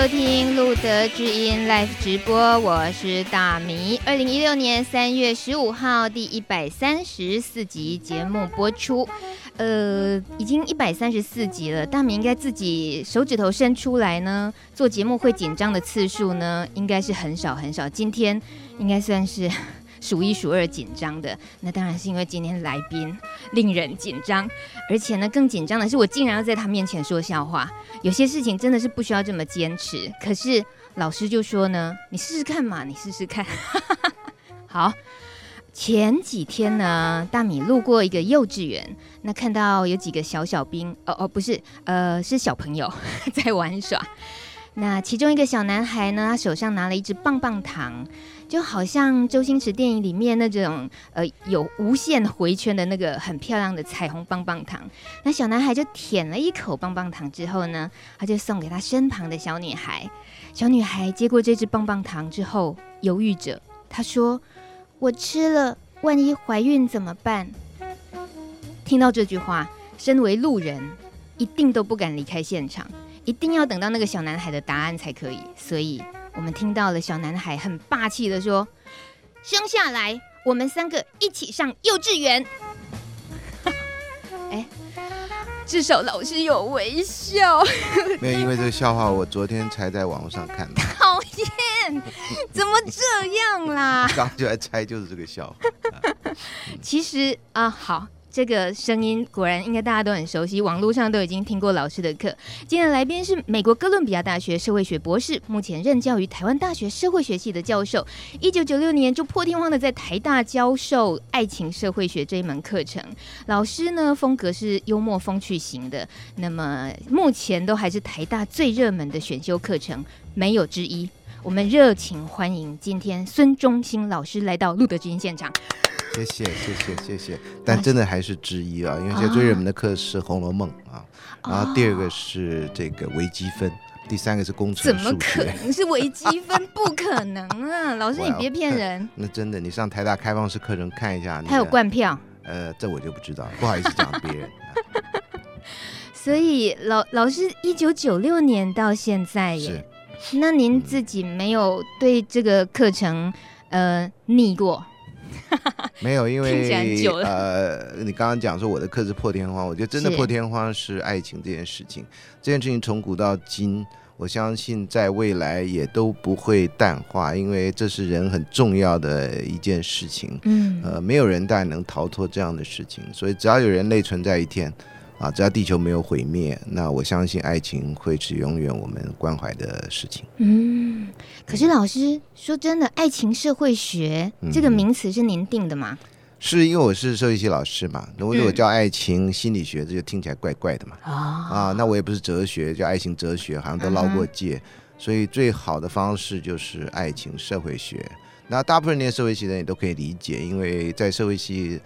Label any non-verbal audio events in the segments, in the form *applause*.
收听路德之音 Live 直播，我是大米。二零一六年三月十五号第一百三十四集节目播出，呃，已经一百三十四集了。大米应该自己手指头伸出来呢，做节目会紧张的次数呢，应该是很少很少。今天应该算是。数一数二紧张的，那当然是因为今天来宾令人紧张，而且呢，更紧张的是我竟然要在他面前说笑话。有些事情真的是不需要这么坚持，可是老师就说呢，你试试看嘛，你试试看。*laughs* 好，前几天呢，大米路过一个幼稚园，那看到有几个小小兵，哦哦，不是，呃，是小朋友 *laughs* 在玩耍。那其中一个小男孩呢，他手上拿了一支棒棒糖。就好像周星驰电影里面那种，呃，有无限回圈的那个很漂亮的彩虹棒棒糖。那小男孩就舔了一口棒棒糖之后呢，他就送给他身旁的小女孩。小女孩接过这支棒棒糖之后，犹豫着，她说：“我吃了，万一怀孕怎么办？”听到这句话，身为路人，一定都不敢离开现场，一定要等到那个小男孩的答案才可以。所以。我们听到了小男孩很霸气的说：“生下来，我们三个一起上幼稚园。” *laughs* 哎，至少老师有微笑。*laughs* 没有，因为这个笑话我昨天才在网络上看到。*laughs* 讨厌，怎么这样啦？刚就来猜就是这个笑话。其实啊，好。这个声音果然应该大家都很熟悉，网络上都已经听过老师的课。今天的来宾是美国哥伦比亚大学社会学博士，目前任教于台湾大学社会学系的教授。一九九六年就破天荒的在台大教授爱情社会学这一门课程。老师呢，风格是幽默风趣型的，那么目前都还是台大最热门的选修课程，没有之一。我们热情欢迎今天孙中兴老师来到路德知音现场。谢谢谢谢谢谢，但真的还是之一啊，因为现在最热门的课是《红楼梦》啊，然后第二个是这个微积分，第三个是工程。怎么可能是微积分？不可能啊！老师你别骗人。那真的，你上台大开放式课程看一下。还有灌票？呃，这我就不知道，不好意思讲别人。*laughs* 所以老老师一九九六年到现在耶，那您自己没有对这个课程呃腻过？没有，因为呃，你刚刚讲说我的课是破天荒，我觉得真的破天荒是爱情这件事情。这件事情从古到今，我相信在未来也都不会淡化，因为这是人很重要的一件事情。嗯，呃，没有人大概能逃脱这样的事情，所以只要有人类存在一天。啊，只要地球没有毁灭，那我相信爱情会是永远我们关怀的事情。嗯，可是老师说真的，爱情社会学这个名词是您定的吗？嗯、是因为我是社会系老师嘛，如果我叫爱情心理学，这就听起来怪怪的嘛。啊、哦、啊，那我也不是哲学，叫爱情哲学，好像都捞过界。嗯、所以最好的方式就是爱情社会学。那大部分念社会系的人也都可以理解，因为在社会系。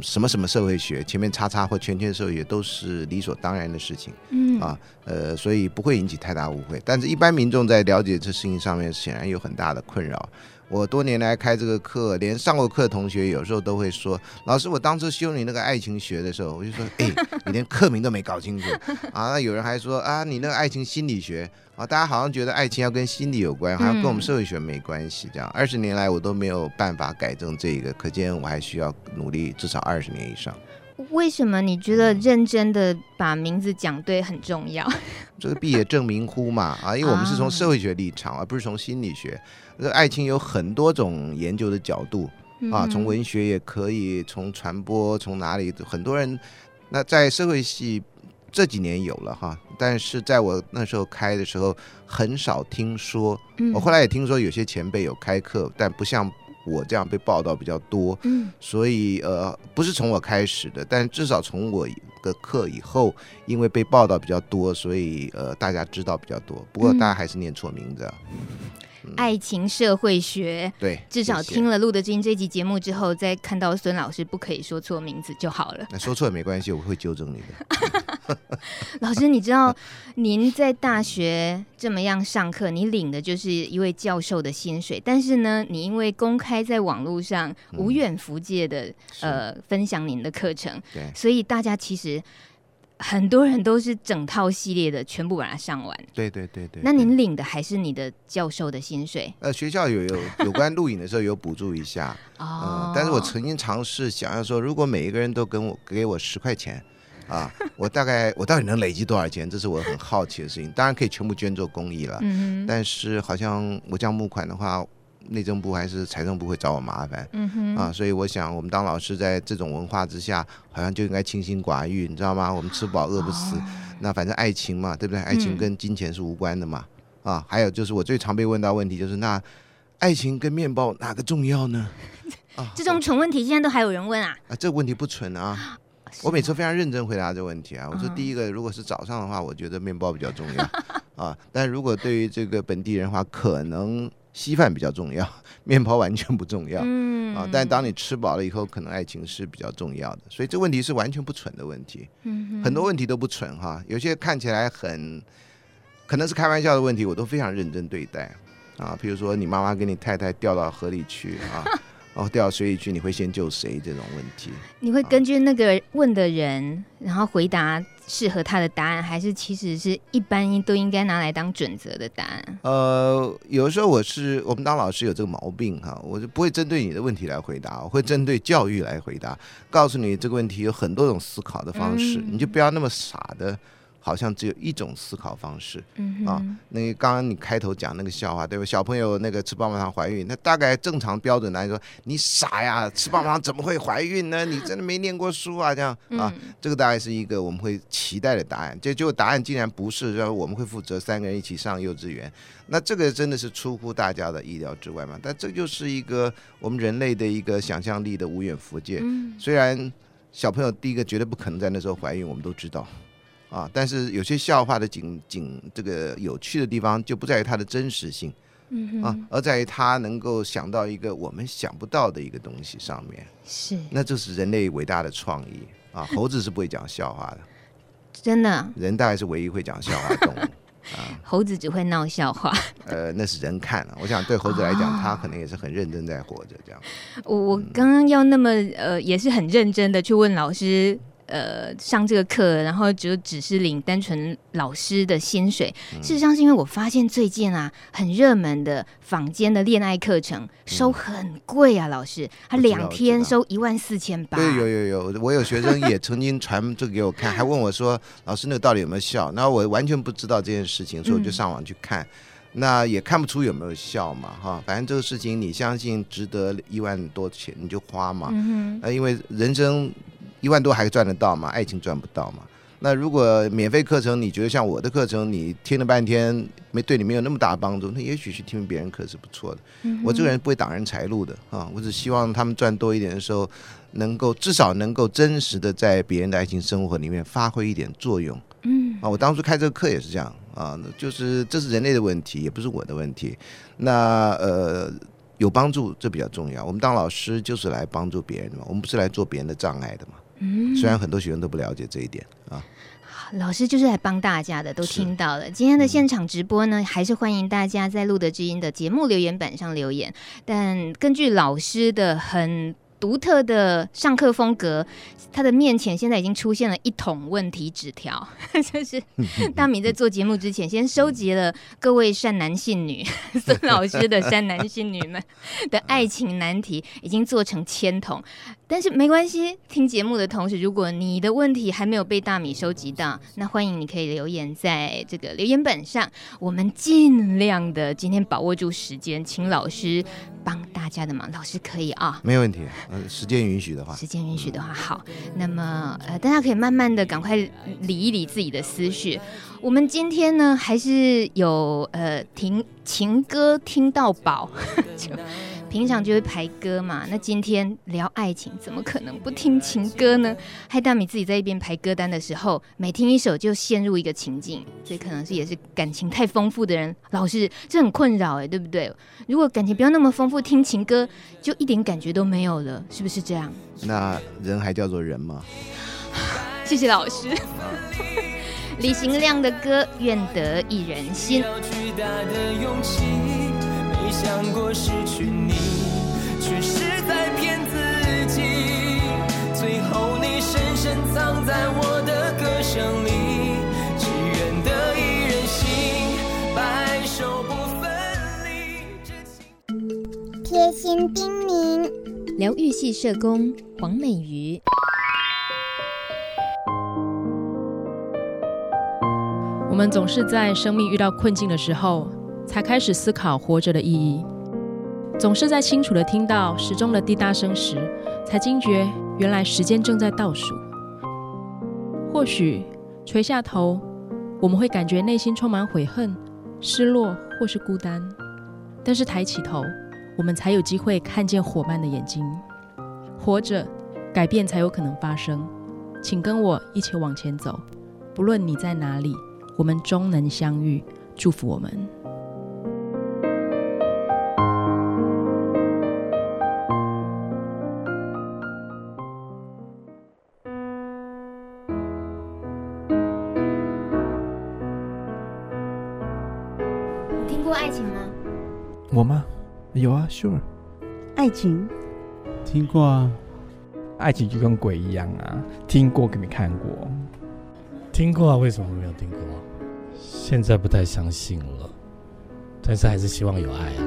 什么什么社会学，前面叉叉或圈圈社会学都是理所当然的事情，嗯啊，呃，所以不会引起太大误会。但是，一般民众在了解这事情上面，显然有很大的困扰。我多年来开这个课，连上过课的同学有时候都会说：“老师，我当初修你那个爱情学的时候，我就说，*laughs* 哎，你连课名都没搞清楚啊。”那有人还说：“啊，你那个爱情心理学啊，大家好像觉得爱情要跟心理有关，好像跟我们社会学没关系。”这样二十年来我都没有办法改正这个，可见我还需要努力至少二十年以上。为什么你觉得认真的把名字讲对很重要？这个毕也正名乎嘛啊，因为我们是从社会学立场，而不是从心理学。这个爱情有很多种研究的角度啊，从文学也可以，从传播，从哪里，很多人。那在社会系这几年有了哈，但是在我那时候开的时候很少听说。我后来也听说有些前辈有开课，但不像我这样被报道比较多。所以呃，不是从我开始的，但至少从我的课以后，因为被报道比较多，所以呃大家知道比较多。不过大家还是念错名字。啊嗯、爱情社会学，对，至少听了《陆德之音》这集节目之后，再看到孙老师不可以说错名字就好了。那说错也没关系，我会纠正你的。*laughs* 老师，你知道您在大学这么样上课，你领的就是一位教授的薪水，但是呢，你因为公开在网络上无远弗届的、嗯、呃分享您的课程，对，所以大家其实。很多人都是整套系列的全部把它上完。对对对对。那您领的还是你的教授的薪水？呃，学校有有有关录影的时候有补助一下。哦、呃。但是我曾经尝试想要说，如果每一个人都跟我给我十块钱，啊，*laughs* 我大概我到底能累积多少钱？这是我很好奇的事情。当然可以全部捐做公益了。嗯。但是好像我这样募款的话。内政部还是财政部会找我麻烦，嗯哼，啊，所以我想我们当老师在这种文化之下，好像就应该清心寡欲，你知道吗？我们吃饱饿不死，哦、那反正爱情嘛，对不对？爱情跟金钱是无关的嘛，嗯、啊，还有就是我最常被问到问题就是，那爱情跟面包哪个重要呢？啊，*laughs* 这种蠢问题现在都还有人问啊？啊，这个问题不蠢啊，我每次非常认真回答这个问题啊。我说第一个，如果是早上的话，我觉得面包比较重要 *laughs* 啊，但如果对于这个本地人的话，可能。稀饭比较重要，*laughs* 面包完全不重要。嗯啊，但当你吃饱了以后，可能爱情是比较重要的。所以这问题是完全不蠢的问题。嗯，很多问题都不蠢哈，有些看起来很可能是开玩笑的问题，我都非常认真对待啊。比如说，你妈妈跟你太太掉到河里去啊。哦，掉到水里去，你会先救谁？这种问题，你会根据那个问的人，啊、然后回答适合他的答案，还是其实是一般都应该拿来当准则的答案？呃，有的时候我是我们当老师有这个毛病哈，我就不会针对你的问题来回答，我会针对教育来回答，告诉你这个问题有很多种思考的方式，嗯、你就不要那么傻的。好像只有一种思考方式，嗯、啊，那个刚刚你开头讲那个笑话，对吧？小朋友那个吃棒棒糖怀孕，那大概正常标准来说，你傻呀，吃棒棒糖怎么会怀孕呢？*laughs* 你真的没念过书啊？这样啊，嗯、这个大概是一个我们会期待的答案。这就答案竟然不是说我们会负责三个人一起上幼稚园，那这个真的是出乎大家的意料之外嘛？但这就是一个我们人类的一个想象力的无远弗届。嗯、虽然小朋友第一个绝对不可能在那时候怀孕，我们都知道。啊，但是有些笑话的景景，这个有趣的地方就不在于它的真实性，嗯而在于它能够想到一个我们想不到的一个东西上面，是，那就是人类伟大的创意啊！*laughs* 猴子是不会讲笑话的，真的，人大概是唯一会讲笑话的动物 *laughs* 啊，猴子只会闹笑话，呃，那是人看了，我想对猴子来讲，哦、他可能也是很认真在活着这样。我我刚刚要那么呃，也是很认真的去问老师。呃，上这个课，然后就只是领单纯老师的薪水。嗯、事实上，是因为我发现最近啊，很热门的坊间的恋爱课程收很贵啊，嗯、老师，他两天收一万四千八。对，有有有，我有学生也曾经传这个给我看，还问我说：“老师，那个到底有没有效？”那我完全不知道这件事情，所以我就上网去看，嗯、那也看不出有没有效嘛，哈，反正这个事情你相信值得一万多钱，你就花嘛。嗯哼，呃，因为人生。一万多还赚得到吗？爱情赚不到嘛。那如果免费课程，你觉得像我的课程，你听了半天没对你没有那么大帮助，那也许去听别人课是不错的。嗯、我这个人不会挡人财路的啊，我只希望他们赚多一点的时候，能够至少能够真实的在别人的爱情生活里面发挥一点作用。嗯啊，我当初开这个课也是这样啊，就是这是人类的问题，也不是我的问题。那呃。有帮助，这比较重要。我们当老师就是来帮助别人的嘛，我们不是来做别人的障碍的嘛。嗯，虽然很多学生都不了解这一点啊。老师就是来帮大家的，都听到了。今天的现场直播呢，嗯、还是欢迎大家在路德知音的节目留言板上留言。但根据老师的很独特的上课风格，他的面前现在已经出现了一桶问题纸条，就是大米在做节目之前，先收集了各位善男信女 *laughs* *laughs* 孙老师的善男信女们的爱情难题，已经做成千桶。但是没关系，听节目的同时，如果你的问题还没有被大米收集到，那欢迎你可以留言在这个留言本上，我们尽量的今天把握住时间，请老师帮大家的忙。老师可以啊，没有问题，呃，时间允许的话，时间允许的话，好，那么呃，大家可以慢慢的赶快理一理自己的思绪。我们今天呢，还是有呃听情歌听到饱。*laughs* 就平常就会排歌嘛，那今天聊爱情，怎么可能不听情歌呢？害大米自己在一边排歌单的时候，每听一首就陷入一个情境，所以可能是也是感情太丰富的人，老师这很困扰哎，对不对？如果感情不要那么丰富，听情歌就一点感觉都没有了，是不是这样？那人还叫做人吗？谢谢老师。*laughs* 李行亮的歌《愿得一人心》。没想过失去你，却是在骗自己。最后你深深藏在我的歌声里，只愿得一人心，白首不分离。贴心叮咛，疗愈系社工黄美瑜。我们总是在生命遇到困境的时候，才开始思考活着的意义。总是在清楚地听到时钟的滴答声时，才惊觉原来时间正在倒数。或许垂下头，我们会感觉内心充满悔恨、失落或是孤单；但是抬起头，我们才有机会看见伙伴的眼睛。活着，改变才有可能发生。请跟我一起往前走，不论你在哪里。我们终能相遇，祝福我们。，Sure。爱情？听过啊。爱情就跟鬼一样啊，听过可没看过。听过啊，为什么没有听过？现在不太相信了，但是还是希望有爱啊。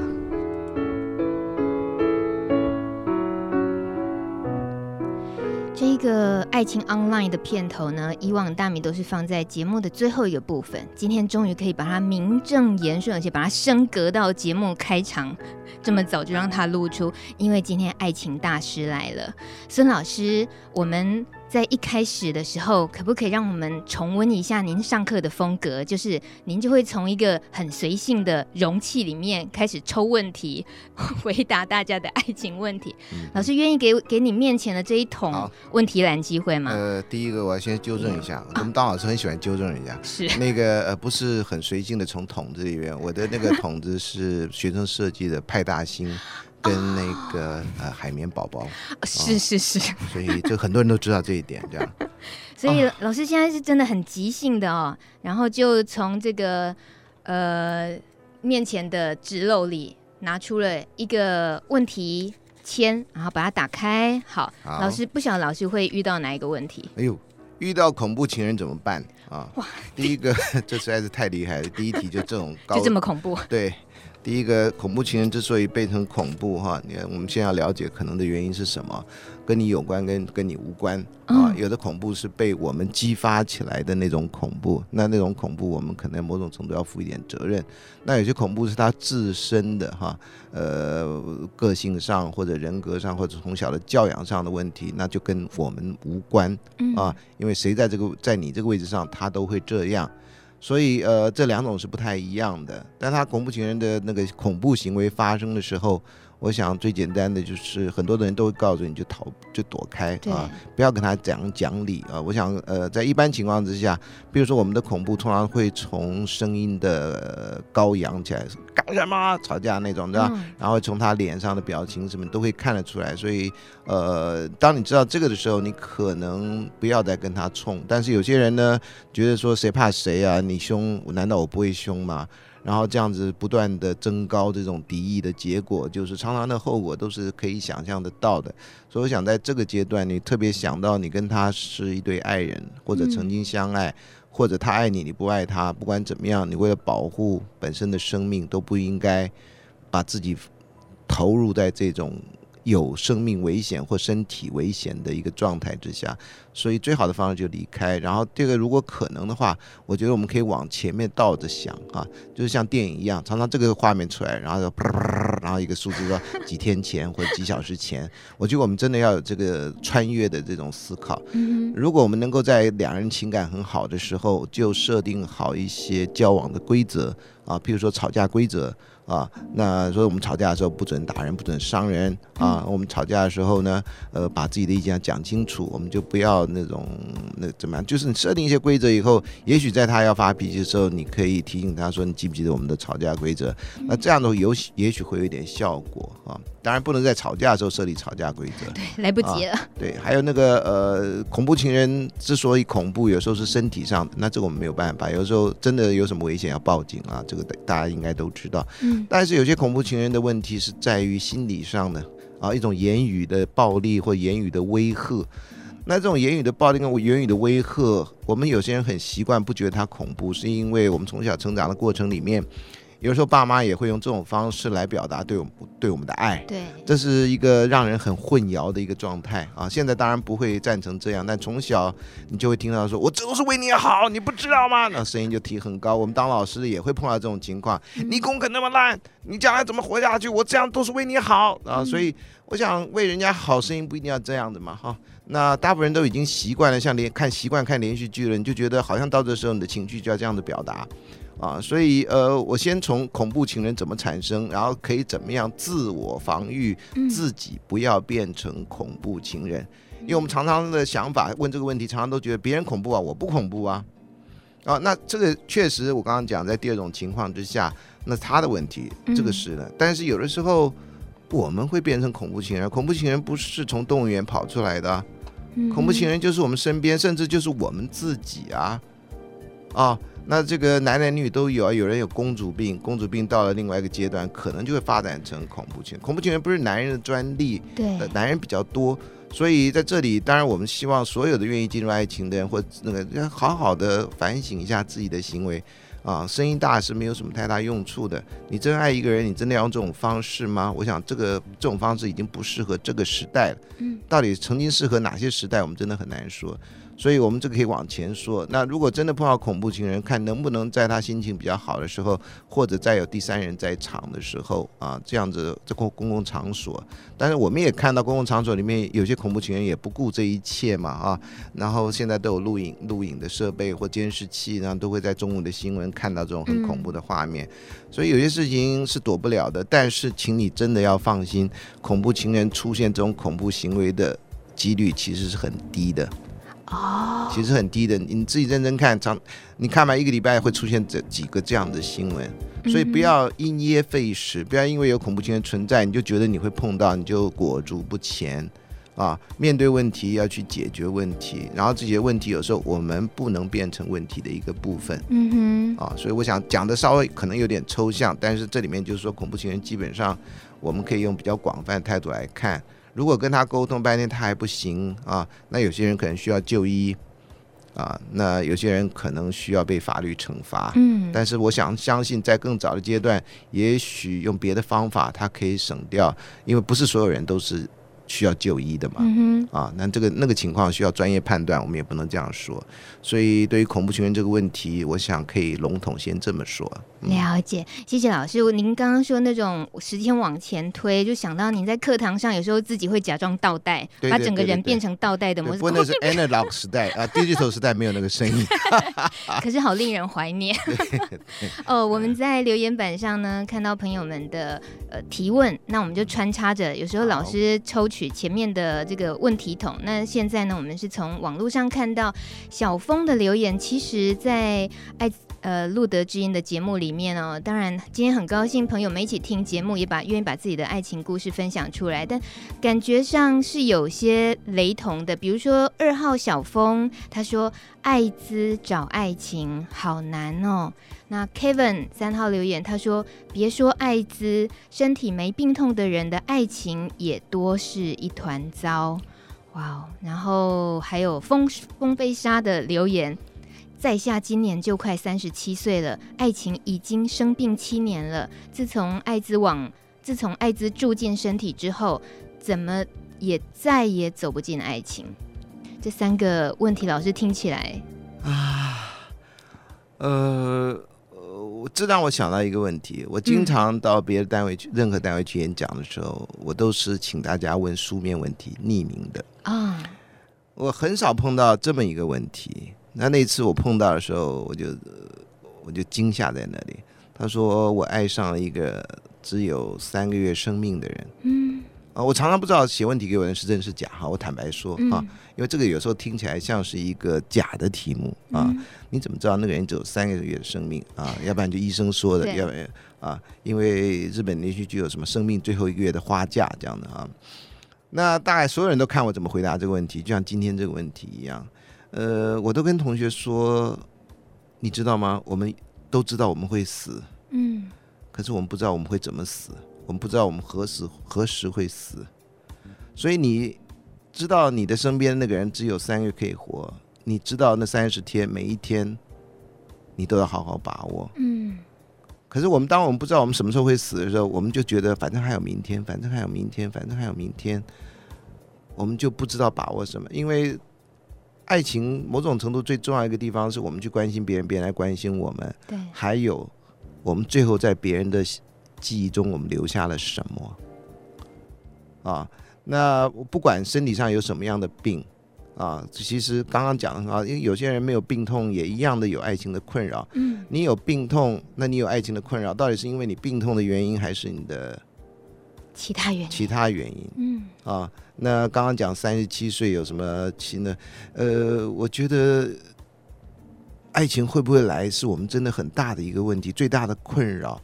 这个爱情 online 的片头呢，以往大米都是放在节目的最后一个部分，今天终于可以把它名正言顺，而且把它升格到节目开场这么早就让它露出，因为今天爱情大师来了，孙老师，我们。在一开始的时候，可不可以让我们重温一下您上课的风格？就是您就会从一个很随性的容器里面开始抽问题，回答大家的爱情问题。嗯、老师愿意给给你面前的这一桶问题栏机会吗？呃，第一个我要先纠正一下，嗯、我们当老师很喜欢纠正人家，是那个呃不是很随性的从桶子里面，我的那个桶子是学生设计的派大星。跟那个呃海绵宝宝，是是是，*laughs* 所以就很多人都知道这一点，这样。*laughs* 所以老师现在是真的很即兴的哦，然后就从这个呃面前的纸篓里拿出了一个问题签，然后把它打开。好，好老师不晓得老师会遇到哪一个问题？哎呦，遇到恐怖情人怎么办啊？哇，第一个 *laughs* 这实在是太厉害了，第一题就这种高，就这么恐怖，对。第一个恐怖情人之所以变成恐怖哈，你看我们先要了解可能的原因是什么，跟你有关跟跟你无关啊。嗯、有的恐怖是被我们激发起来的那种恐怖，那那种恐怖我们可能某种程度要负一点责任。那有些恐怖是他自身的哈，呃，个性上或者人格上或者从小的教养上的问题，那就跟我们无关啊，因为谁在这个在你这个位置上，他都会这样。所以，呃，这两种是不太一样的。但他恐怖情人的那个恐怖行为发生的时候，我想最简单的就是很多的人都会告诉你就逃就躲开啊，不要跟他讲讲理啊。我想呃，在一般情况之下，比如说我们的恐怖通常会从声音的高扬起来，干什么吵架那种，对吧？嗯、然后从他脸上的表情什么都会看得出来。所以呃，当你知道这个的时候，你可能不要再跟他冲。但是有些人呢，觉得说谁怕谁啊？你凶，难道我不会凶吗？然后这样子不断的增高这种敌意的结果，就是常常的后果都是可以想象得到的。所以我想在这个阶段，你特别想到你跟他是一对爱人，或者曾经相爱，或者他爱你，你不爱他，不管怎么样，你为了保护本身的生命，都不应该把自己投入在这种。有生命危险或身体危险的一个状态之下，所以最好的方式就离开。然后这个如果可能的话，我觉得我们可以往前面倒着想啊，就是像电影一样，常常这个画面出来，然后就啪啪啪，然后一个数字说几天前或者几小时前。我觉得我们真的要有这个穿越的这种思考。如果我们能够在两人情感很好的时候，就设定好一些交往的规则啊，譬如说吵架规则。啊，那所以我们吵架的时候不准打人，不准伤人啊。我们吵架的时候呢，呃，把自己的意见讲清楚，我们就不要那种那怎么样，就是你设定一些规则以后，也许在他要发脾气的时候，你可以提醒他说，你记不记得我们的吵架规则？那这样的话有也许会有一点效果啊。当然不能在吵架的时候设立吵架规则，对，来不及了。啊、对，还有那个呃，恐怖情人之所以恐怖，有时候是身体上的，那这个我们没有办法。有时候真的有什么危险要报警啊，这个大家应该都知道。嗯，但是有些恐怖情人的问题是在于心理上的啊，一种言语的暴力或言语的威吓。那这种言语的暴力跟言语的威吓，我们有些人很习惯，不觉得它恐怖，是因为我们从小成长的过程里面。有时候爸妈也会用这种方式来表达对我们对我们的爱，对，这是一个让人很混淆的一个状态啊。现在当然不会赞成这样，但从小你就会听到说：“我这都是为你好，你不知道吗？”那声音就提很高。我们当老师的也会碰到这种情况：“你功课那么烂，你将来怎么活下去？我这样都是为你好啊。”所以我想为人家好，声音不一定要这样的嘛，哈。那大部分人都已经习惯了，像连看习惯看连续剧了，你就觉得好像到这时候你的情绪就要这样的表达。啊，所以呃，我先从恐怖情人怎么产生，然后可以怎么样自我防御，自己不要变成恐怖情人。因为我们常常的想法问这个问题，常常都觉得别人恐怖啊，我不恐怖啊。啊，那这个确实我刚刚讲，在第二种情况之下，那他的问题，这个是的。但是有的时候我们会变成恐怖情人，恐怖情人不是从动物园跑出来的，恐怖情人就是我们身边，甚至就是我们自己啊，啊。那这个男男女女都有啊，有人有公主病，公主病到了另外一个阶段，可能就会发展成恐怖情人。恐怖情人不是男人的专利，对，男人比较多，所以在这里，当然我们希望所有的愿意进入爱情的人，或那个要好好的反省一下自己的行为啊，声音大是没有什么太大用处的。你真爱一个人，你真的要用这种方式吗？我想这个这种方式已经不适合这个时代了。嗯，到底曾经适合哪些时代，我们真的很难说。所以，我们这个可以往前说。那如果真的碰到恐怖情人，看能不能在他心情比较好的时候，或者再有第三人在场的时候啊，这样子这公公共场所。但是我们也看到公共场所里面有些恐怖情人也不顾这一切嘛啊。然后现在都有录影录影的设备或监视器，然后都会在中午的新闻看到这种很恐怖的画面。所以有些事情是躲不了的。但是，请你真的要放心，恐怖情人出现这种恐怖行为的几率其实是很低的。哦，其实很低的，你自己认真看，长，你看吧，一个礼拜会出现这几个这样的新闻，所以不要因噎废食，不要因为有恐怖情人存在，你就觉得你会碰到，你就裹足不前啊！面对问题要去解决问题，然后这些问题有时候我们不能变成问题的一个部分，嗯哼，啊，所以我想讲的稍微可能有点抽象，但是这里面就是说恐怖情人基本上我们可以用比较广泛的态度来看。如果跟他沟通半天他还不行啊，那有些人可能需要就医啊，那有些人可能需要被法律惩罚。嗯，但是我想相信在更早的阶段，也许用别的方法他可以省掉，因为不是所有人都是。需要就医的嘛？嗯、啊，那这个那个情况需要专业判断，我们也不能这样说。所以对于恐怖情人这个问题，我想可以笼统先这么说。嗯、了解，谢谢老师。您刚刚说那种时间往前推，就想到您在课堂上有时候自己会假装倒带，把整个人变成倒带的模式。不过那是 analog 时代啊，digital 时代没有那个声音。*laughs* 可是好令人怀念。*laughs* *laughs* 哦，我们在留言板上呢看到朋友们的呃提问，那我们就穿插着，有时候老师抽。取前面的这个问题筒，那现在呢，我们是从网络上看到小峰的留言。其实，在爱呃路德之音的节目里面哦，当然今天很高兴朋友们一起听节目，也把愿意把自己的爱情故事分享出来，但感觉上是有些雷同的。比如说二号小峰，他说艾滋找爱情好难哦。那 Kevin 三号留言，他说：“别说艾滋，身体没病痛的人的爱情也多是一团糟。”哇哦！然后还有风风飞沙的留言，在下今年就快三十七岁了，爱情已经生病七年了。自从艾滋网，自从艾滋住进身体之后，怎么也再也走不进爱情。这三个问题，老师听起来啊，呃。这让我想到一个问题。我经常到别的单位去，任何单位去演讲的时候，我都是请大家问书面问题，匿名的啊。我很少碰到这么一个问题。那那次我碰到的时候，我就我就惊吓在那里。他说我爱上了一个只有三个月生命的人。嗯，啊，我常常不知道写问题给我的人是真是假哈。我坦白说啊，因为这个有时候听起来像是一个假的题目啊。你怎么知道那个人只有三个月的生命啊？要不然就医生说的，要不然啊，因为日本连续剧有什么生命最后一个月的花嫁这样的啊。那大概所有人都看我怎么回答这个问题，就像今天这个问题一样。呃，我都跟同学说，你知道吗？我们都知道我们会死，嗯，可是我们不知道我们会怎么死，我们不知道我们何时何时会死。所以你知道你的身边那个人只有三个月可以活，你知道那三十天每一天你都要好好把握，嗯。可是我们当我们不知道我们什么时候会死的时候，我们就觉得反正还有明天，反正还有明天，反正还有明天，我们就不知道把握什么。因为爱情某种程度最重要一个地方是我们去关心别人，别人来关心我们。对。还有我们最后在别人的记忆中，我们留下了什么？啊，那不管身体上有什么样的病。啊，其实刚刚讲啊，因为有些人没有病痛，也一样的有爱情的困扰。嗯，你有病痛，那你有爱情的困扰，到底是因为你病痛的原因，还是你的其他原因？其他原因。嗯，啊，那刚刚讲三十七岁有什么新的？呃，我觉得爱情会不会来，是我们真的很大的一个问题，最大的困扰。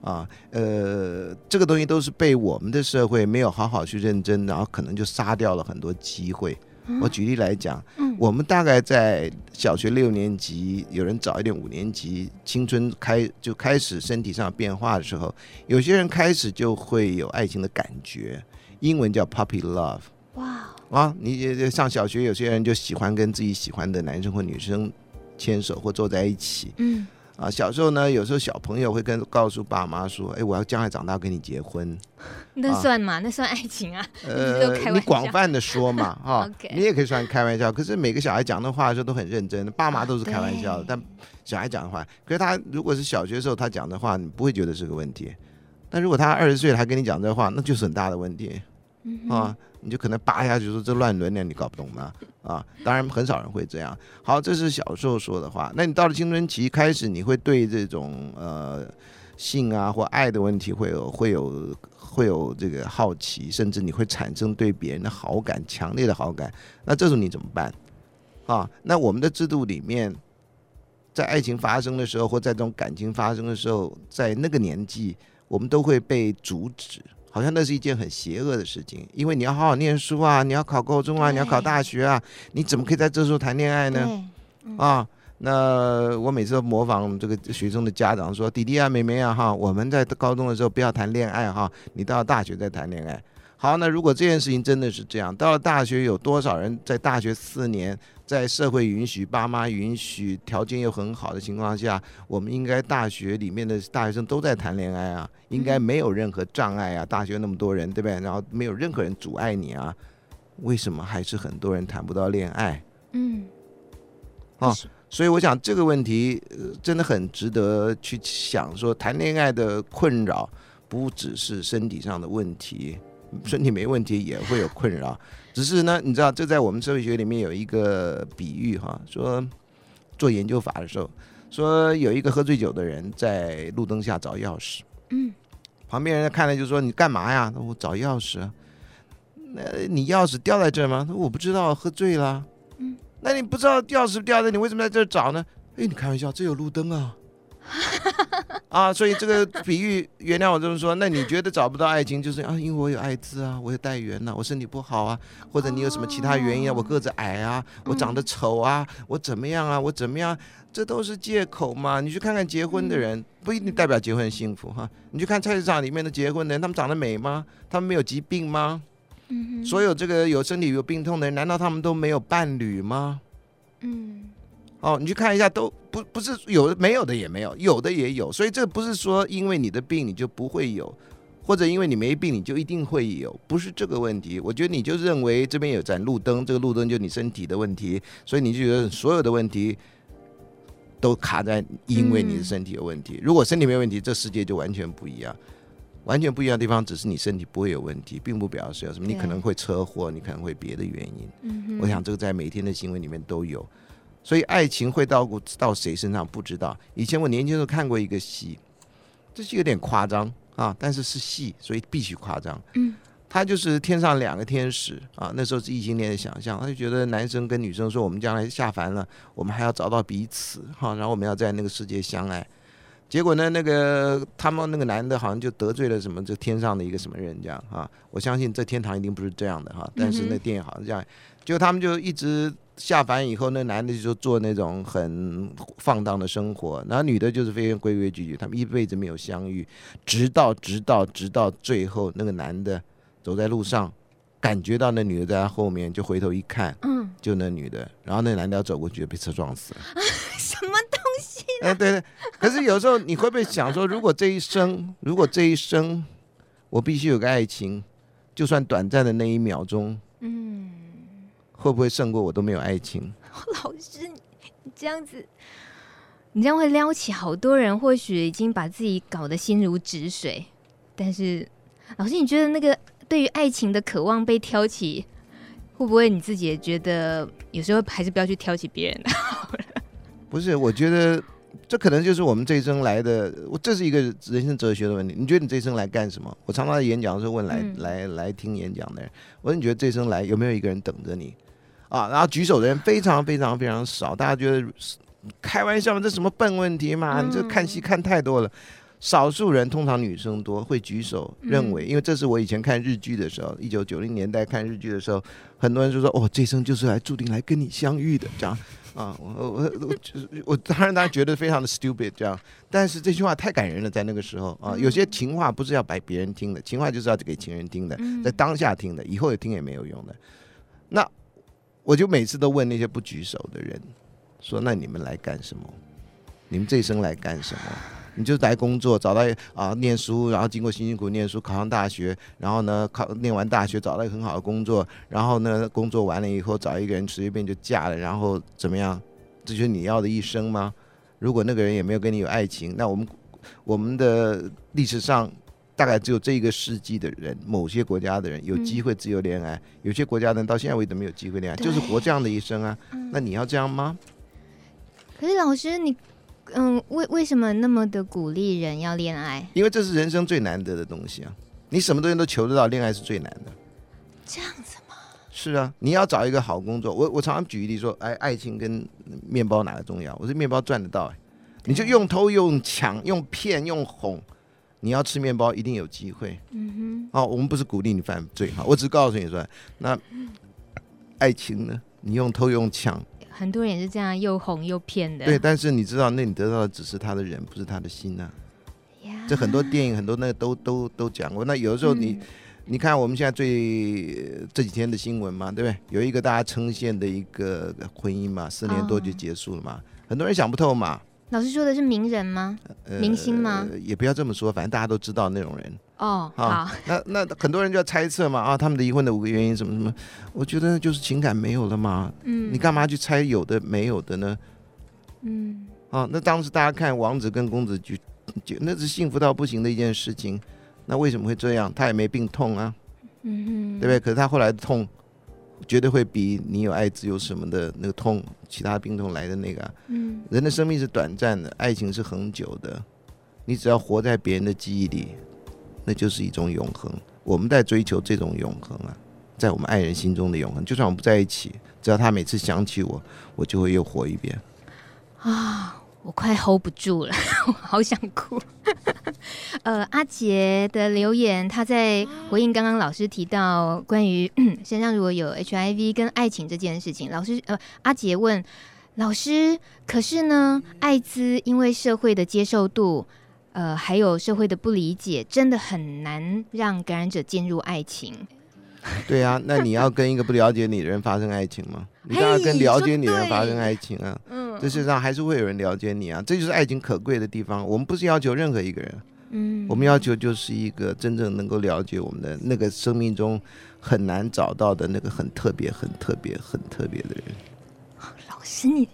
啊，呃，这个东西都是被我们的社会没有好好去认真，然后可能就杀掉了很多机会。我举例来讲，我们大概在小学六年级，有人早一点五年级，青春开就开始身体上变化的时候，有些人开始就会有爱情的感觉，英文叫 puppy love。哇！啊，你上小学，有些人就喜欢跟自己喜欢的男生或女生牵手或坐在一起。嗯。啊，小时候呢，有时候小朋友会跟告诉爸妈说：“哎，我要将来长大跟你结婚。*laughs* ”那算吗？啊、那算爱情啊？*laughs* 呃，你广泛的说嘛，*laughs* 哈、哦，你也可以算开玩笑。可是每个小孩讲的话的时候都很认真，爸妈都是开玩笑的。但小孩讲的话，可是他如果是小学的时候他讲的话，你不会觉得是个问题。但如果他二十岁了还跟你讲这话，那就是很大的问题。啊，你就可能扒下去说这乱伦呢，你搞不懂吗？啊，当然很少人会这样。好，这是小时候说的话。那你到了青春期开始，你会对这种呃性啊或爱的问题会有会有会有这个好奇，甚至你会产生对别人的好感，强烈的好感。那这时候你怎么办？啊，那我们的制度里面，在爱情发生的时候，或在这种感情发生的时候，在那个年纪，我们都会被阻止。好像那是一件很邪恶的事情，因为你要好好念书啊，你要考高中啊，你要考大学啊，你怎么可以在这时候谈恋爱呢？啊，那我每次都模仿这个学生的家长说：“弟弟啊，妹妹啊，哈，我们在高中的时候不要谈恋爱哈，你到了大学再谈恋爱。”好，那如果这件事情真的是这样，到了大学有多少人在大学四年，在社会允许、爸妈允许、条件又很好的情况下，我们应该大学里面的大学生都在谈恋爱啊，应该没有任何障碍啊。大学那么多人，对不对？然后没有任何人阻碍你啊，为什么还是很多人谈不到恋爱？嗯，啊，所以我想这个问题真的很值得去想，说谈恋爱的困扰不只是身体上的问题。身体没问题也会有困扰，只是呢，你知道，这在我们社会学里面有一个比喻哈，说做研究法的时候，说有一个喝醉酒的人在路灯下找钥匙，嗯，旁边人看了就说你干嘛呀？我找钥匙啊，那你钥匙掉在这儿吗？我不知道，喝醉了，嗯，那你不知道钥匙掉在，你为什么在这儿找呢？哎，你开玩笑，这有路灯啊。*laughs* 啊，所以这个比喻，原谅我这么说，那你觉得找不到爱情，就是啊，因为我有艾滋啊，我有带原呐，我身体不好啊，或者你有什么其他原因啊，我个子矮啊，我长得丑啊，我怎么样啊，我怎么样，这都是借口嘛。你去看看结婚的人，不一定代表结婚幸福哈。你去看菜市场里面的结婚的人，他们长得美吗？他们没有疾病吗？所有这个有身体有病痛的人，难道他们都没有伴侣吗？嗯。哦，你去看一下，都不不是有的没有的也没有，有的也有，所以这不是说因为你的病你就不会有，或者因为你没病你就一定会有，不是这个问题。我觉得你就认为这边有盏路灯，这个路灯就是你身体的问题，所以你就觉得所有的问题都卡在因为你的身体有问题。嗯、如果身体没问题，这世界就完全不一样，完全不一样的地方只是你身体不会有问题，并不表示有什么，你可能会车祸，你可能会别的原因。嗯，我想这个在每天的新闻里面都有。所以爱情会到到谁身上不知道。以前我年轻时候看过一个戏，这是有点夸张啊，但是是戏，所以必须夸张。嗯，他就是天上两个天使啊，那时候是异性恋的想象，他就觉得男生跟女生说，我们将来下凡了，我们还要找到彼此哈、啊，然后我们要在那个世界相爱。结果呢，那个他们那个男的好像就得罪了什么这天上的一个什么人这样啊，我相信这天堂一定不是这样的哈、啊，但是那电影好像这样，结果他们就一直。下凡以后，那男的就做那种很放荡的生活，然后女的就是非常规规矩矩。他们一辈子没有相遇，直到直到直到最后，那个男的走在路上，感觉到那女的在他后面，就回头一看，嗯，就那女的，然后那男的要走过去，就被车撞死了。*laughs* 什么东西？哎，对对。可是有时候你会不会想说，如果这一生，如果这一生我必须有个爱情，就算短暂的那一秒钟，嗯。会不会胜过我都没有爱情？*laughs* 老师，你这样子，你这样会撩起好多人，或许已经把自己搞得心如止水。但是，老师，你觉得那个对于爱情的渴望被挑起，会不会你自己也觉得有时候还是不要去挑起别人的？*laughs* 不是，我觉得这可能就是我们这一生来的，我这是一个人生哲学的问题。你觉得你这一生来干什么？我常常在演讲的时候问来、嗯、来来听演讲的人，我说你觉得这一生来有没有一个人等着你？啊，然后举手的人非常非常非常少，大家觉得开玩笑吗？这什么笨问题嘛？你这看戏看太多了。嗯、少数人，通常女生多，会举手认为，因为这是我以前看日剧的时候，一九九零年代看日剧的时候，很多人就说：“哦，这生就是来注定来跟你相遇的。”这样啊，我我我就是我当然大家觉得非常的 stupid 这样，但是这句话太感人了，在那个时候啊，有些情话不是要摆别人听的，情话就是要给情人听的，在当下听的，以后也听也没有用的。那。我就每次都问那些不举手的人，说：“那你们来干什么？你们这一生来干什么？你就来工作，找到啊念书，然后经过辛辛苦苦念书，考上大学，然后呢考念完大学找到一个很好的工作，然后呢工作完了以后找一个人随便就嫁了，然后怎么样？这就是你要的一生吗？如果那个人也没有跟你有爱情，那我们我们的历史上。”大概只有这一个世纪的人，某些国家的人有机会自由恋爱，嗯、有些国家的人到现在为止没有机会恋爱，就是活这样的一生啊。嗯、那你要这样吗？可是老师，你嗯，为为什么那么的鼓励人要恋爱？因为这是人生最难得的东西啊！你什么东西都求得到，恋爱是最难的。这样子吗？是啊，你要找一个好工作。我我常常举例说，哎，爱情跟面包哪个重要？我说面包赚得到，哎，你就用偷、用抢、用骗、用哄。你要吃面包，一定有机会。嗯哼。哦，我们不是鼓励你犯罪哈，我只告诉你说，那爱情呢？你用偷用抢，很多人也是这样，又哄又骗的。对，但是你知道，那你得到的只是他的人，不是他的心呐、啊。这很多电影，很多那个都都都讲过。那有的时候你，嗯、你看我们现在最这几天的新闻嘛，对不对？有一个大家称羡的一个婚姻嘛，四年多就结束了嘛，哦、很多人想不透嘛。老师说的是名人吗？呃、明星吗？也不要这么说，反正大家都知道那种人。哦，好。那那很多人就要猜测嘛，啊，他们的离婚的五个原因什么什么？我觉得就是情感没有了嘛。嗯。你干嘛去猜有的没有的呢？嗯。啊，那当时大家看王子跟公子就就那是幸福到不行的一件事情，那为什么会这样？他也没病痛啊。嗯哼。对不对？可是他后来的痛。绝对会比你有艾滋有什么的那个痛，其他病痛来的那个、啊。嗯，人的生命是短暂的，爱情是恒久的。你只要活在别人的记忆里，那就是一种永恒。我们在追求这种永恒啊，在我们爱人心中的永恒。就算我们不在一起，只要他每次想起我，我就会又活一遍。啊。我快 hold 不住了，*laughs* 我好想哭。呃，阿杰的留言，他在回应刚刚老师提到关于 *clears throat* 身上如果有 HIV 跟爱情这件事情。老师，呃，阿杰问老师，可是呢，艾滋因为社会的接受度，呃，还有社会的不理解，真的很难让感染者进入爱情。对啊，那你要跟一个不了解你的人发生爱情吗？你当然跟了解你的人发生爱情啊。嗯，这世上还是会有人了解你啊，这就是爱情可贵的地方。我们不是要求任何一个人，嗯，我们要求就是一个真正能够了解我们的那个生命中很难找到的那个很特别、很特别、很特别的人。老师，你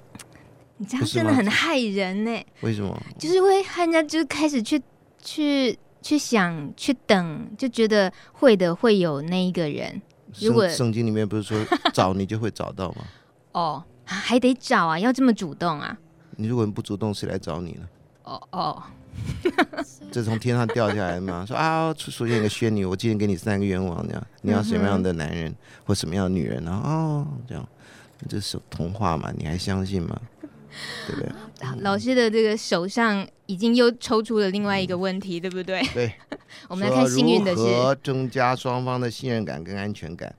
你这样真的很害人呢。为什么？就是会害人家，就开始去去。去想，去等，就觉得会的，会有那一个人。如果圣经里面不是说找你就会找到吗？*laughs* 哦，还得找啊，要这么主动啊？你如果不主动，谁来找你呢？哦哦，*laughs* 这从天上掉下来嘛？说啊，出出现一个仙女，我今天给你三个愿望，这样你要什么样的男人或什么样的女人呢？哦，这样，这是童话嘛？你还相信吗？对不对？老师的这个手上已经又抽出了另外一个问题，对不对？对，*laughs* 我们来看幸运的是如何增加双方的信任感跟安全感。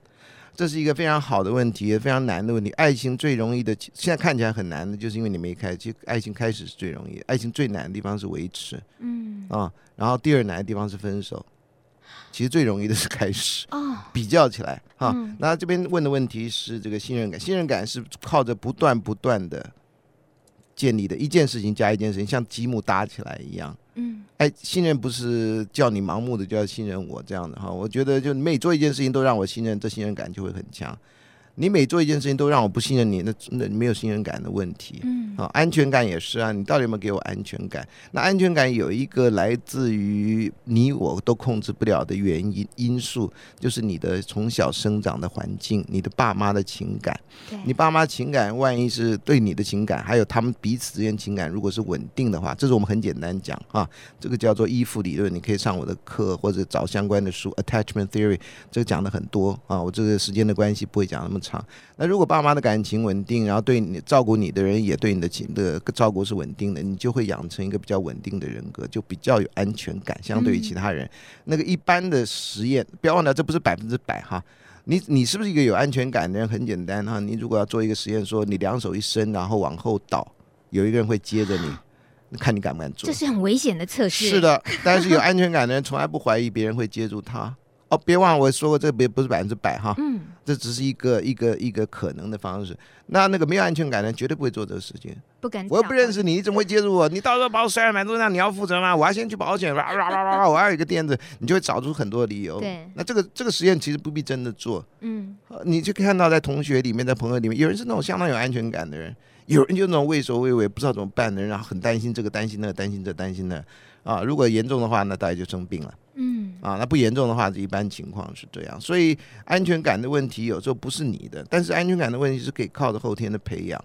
这是一个非常好的问题，也非常难的问题。爱情最容易的，现在看起来很难的，就是因为你没开始。其实爱情开始是最容易，爱情最难的地方是维持，嗯啊，然后第二难的地方是分手。其实最容易的是开始，哦，比较起来哈。嗯，那这边问的问题是这个信任感，信任感是靠着不断不断的建立的，一件事情加一件事情，像积木搭起来一样。嗯，哎，信任不是叫你盲目的就要信任我这样的哈，我觉得就每做一件事情都让我信任，这信任感就会很强。你每做一件事情都让我不信任你，那那没有信任感的问题。嗯，啊，安全感也是啊，你到底有没有给我安全感？那安全感有一个来自于你我都控制不了的原因因素，就是你的从小生长的环境，你的爸妈的情感。对，你爸妈情感万一是对你的情感，还有他们彼此之间情感，如果是稳定的话，这是我们很简单讲啊，这个叫做依附理论，你可以上我的课或者找相关的书，Attachment Theory，这个讲的很多啊，我这个时间的关系不会讲那么长。那如果爸妈的感情稳定，然后对你照顾你的人也对你的情的照顾是稳定的，你就会养成一个比较稳定的人格，就比较有安全感，相对于其他人。嗯、那个一般的实验，不要忘了，这不是百分之百哈。你你是不是一个有安全感的人？很简单哈，你如果要做一个实验，说你两手一伸，然后往后倒，有一个人会接着你，看你敢不敢做？这是很危险的测试。是的，但是有安全感的人从来不怀疑别人会接住他。哦，别忘了我说过，这别不是百分之百哈，嗯，这只是一个一个一个可能的方式。那那个没有安全感的人绝对不会做这个事情，不敢。我又不认识你，你怎么会接触我？你到时候把我摔了满桌上，你要负责吗？我要先去保险，哇哇哇哇，我要有一个垫子，你就会找出很多理由。对，那这个这个实验其实不必真的做，嗯，你就看到在同学里面，在朋友里面，有人是那种相当有安全感的人，有人就那种畏首畏尾，不知道怎么办的人，然后很担心这个担心那个担心这担心那。啊，如果严重的话，那大家就生病了。嗯，啊，那不严重的话，一般情况是这样。所以安全感的问题有时候不是你的，但是安全感的问题是可以靠着后天的培养。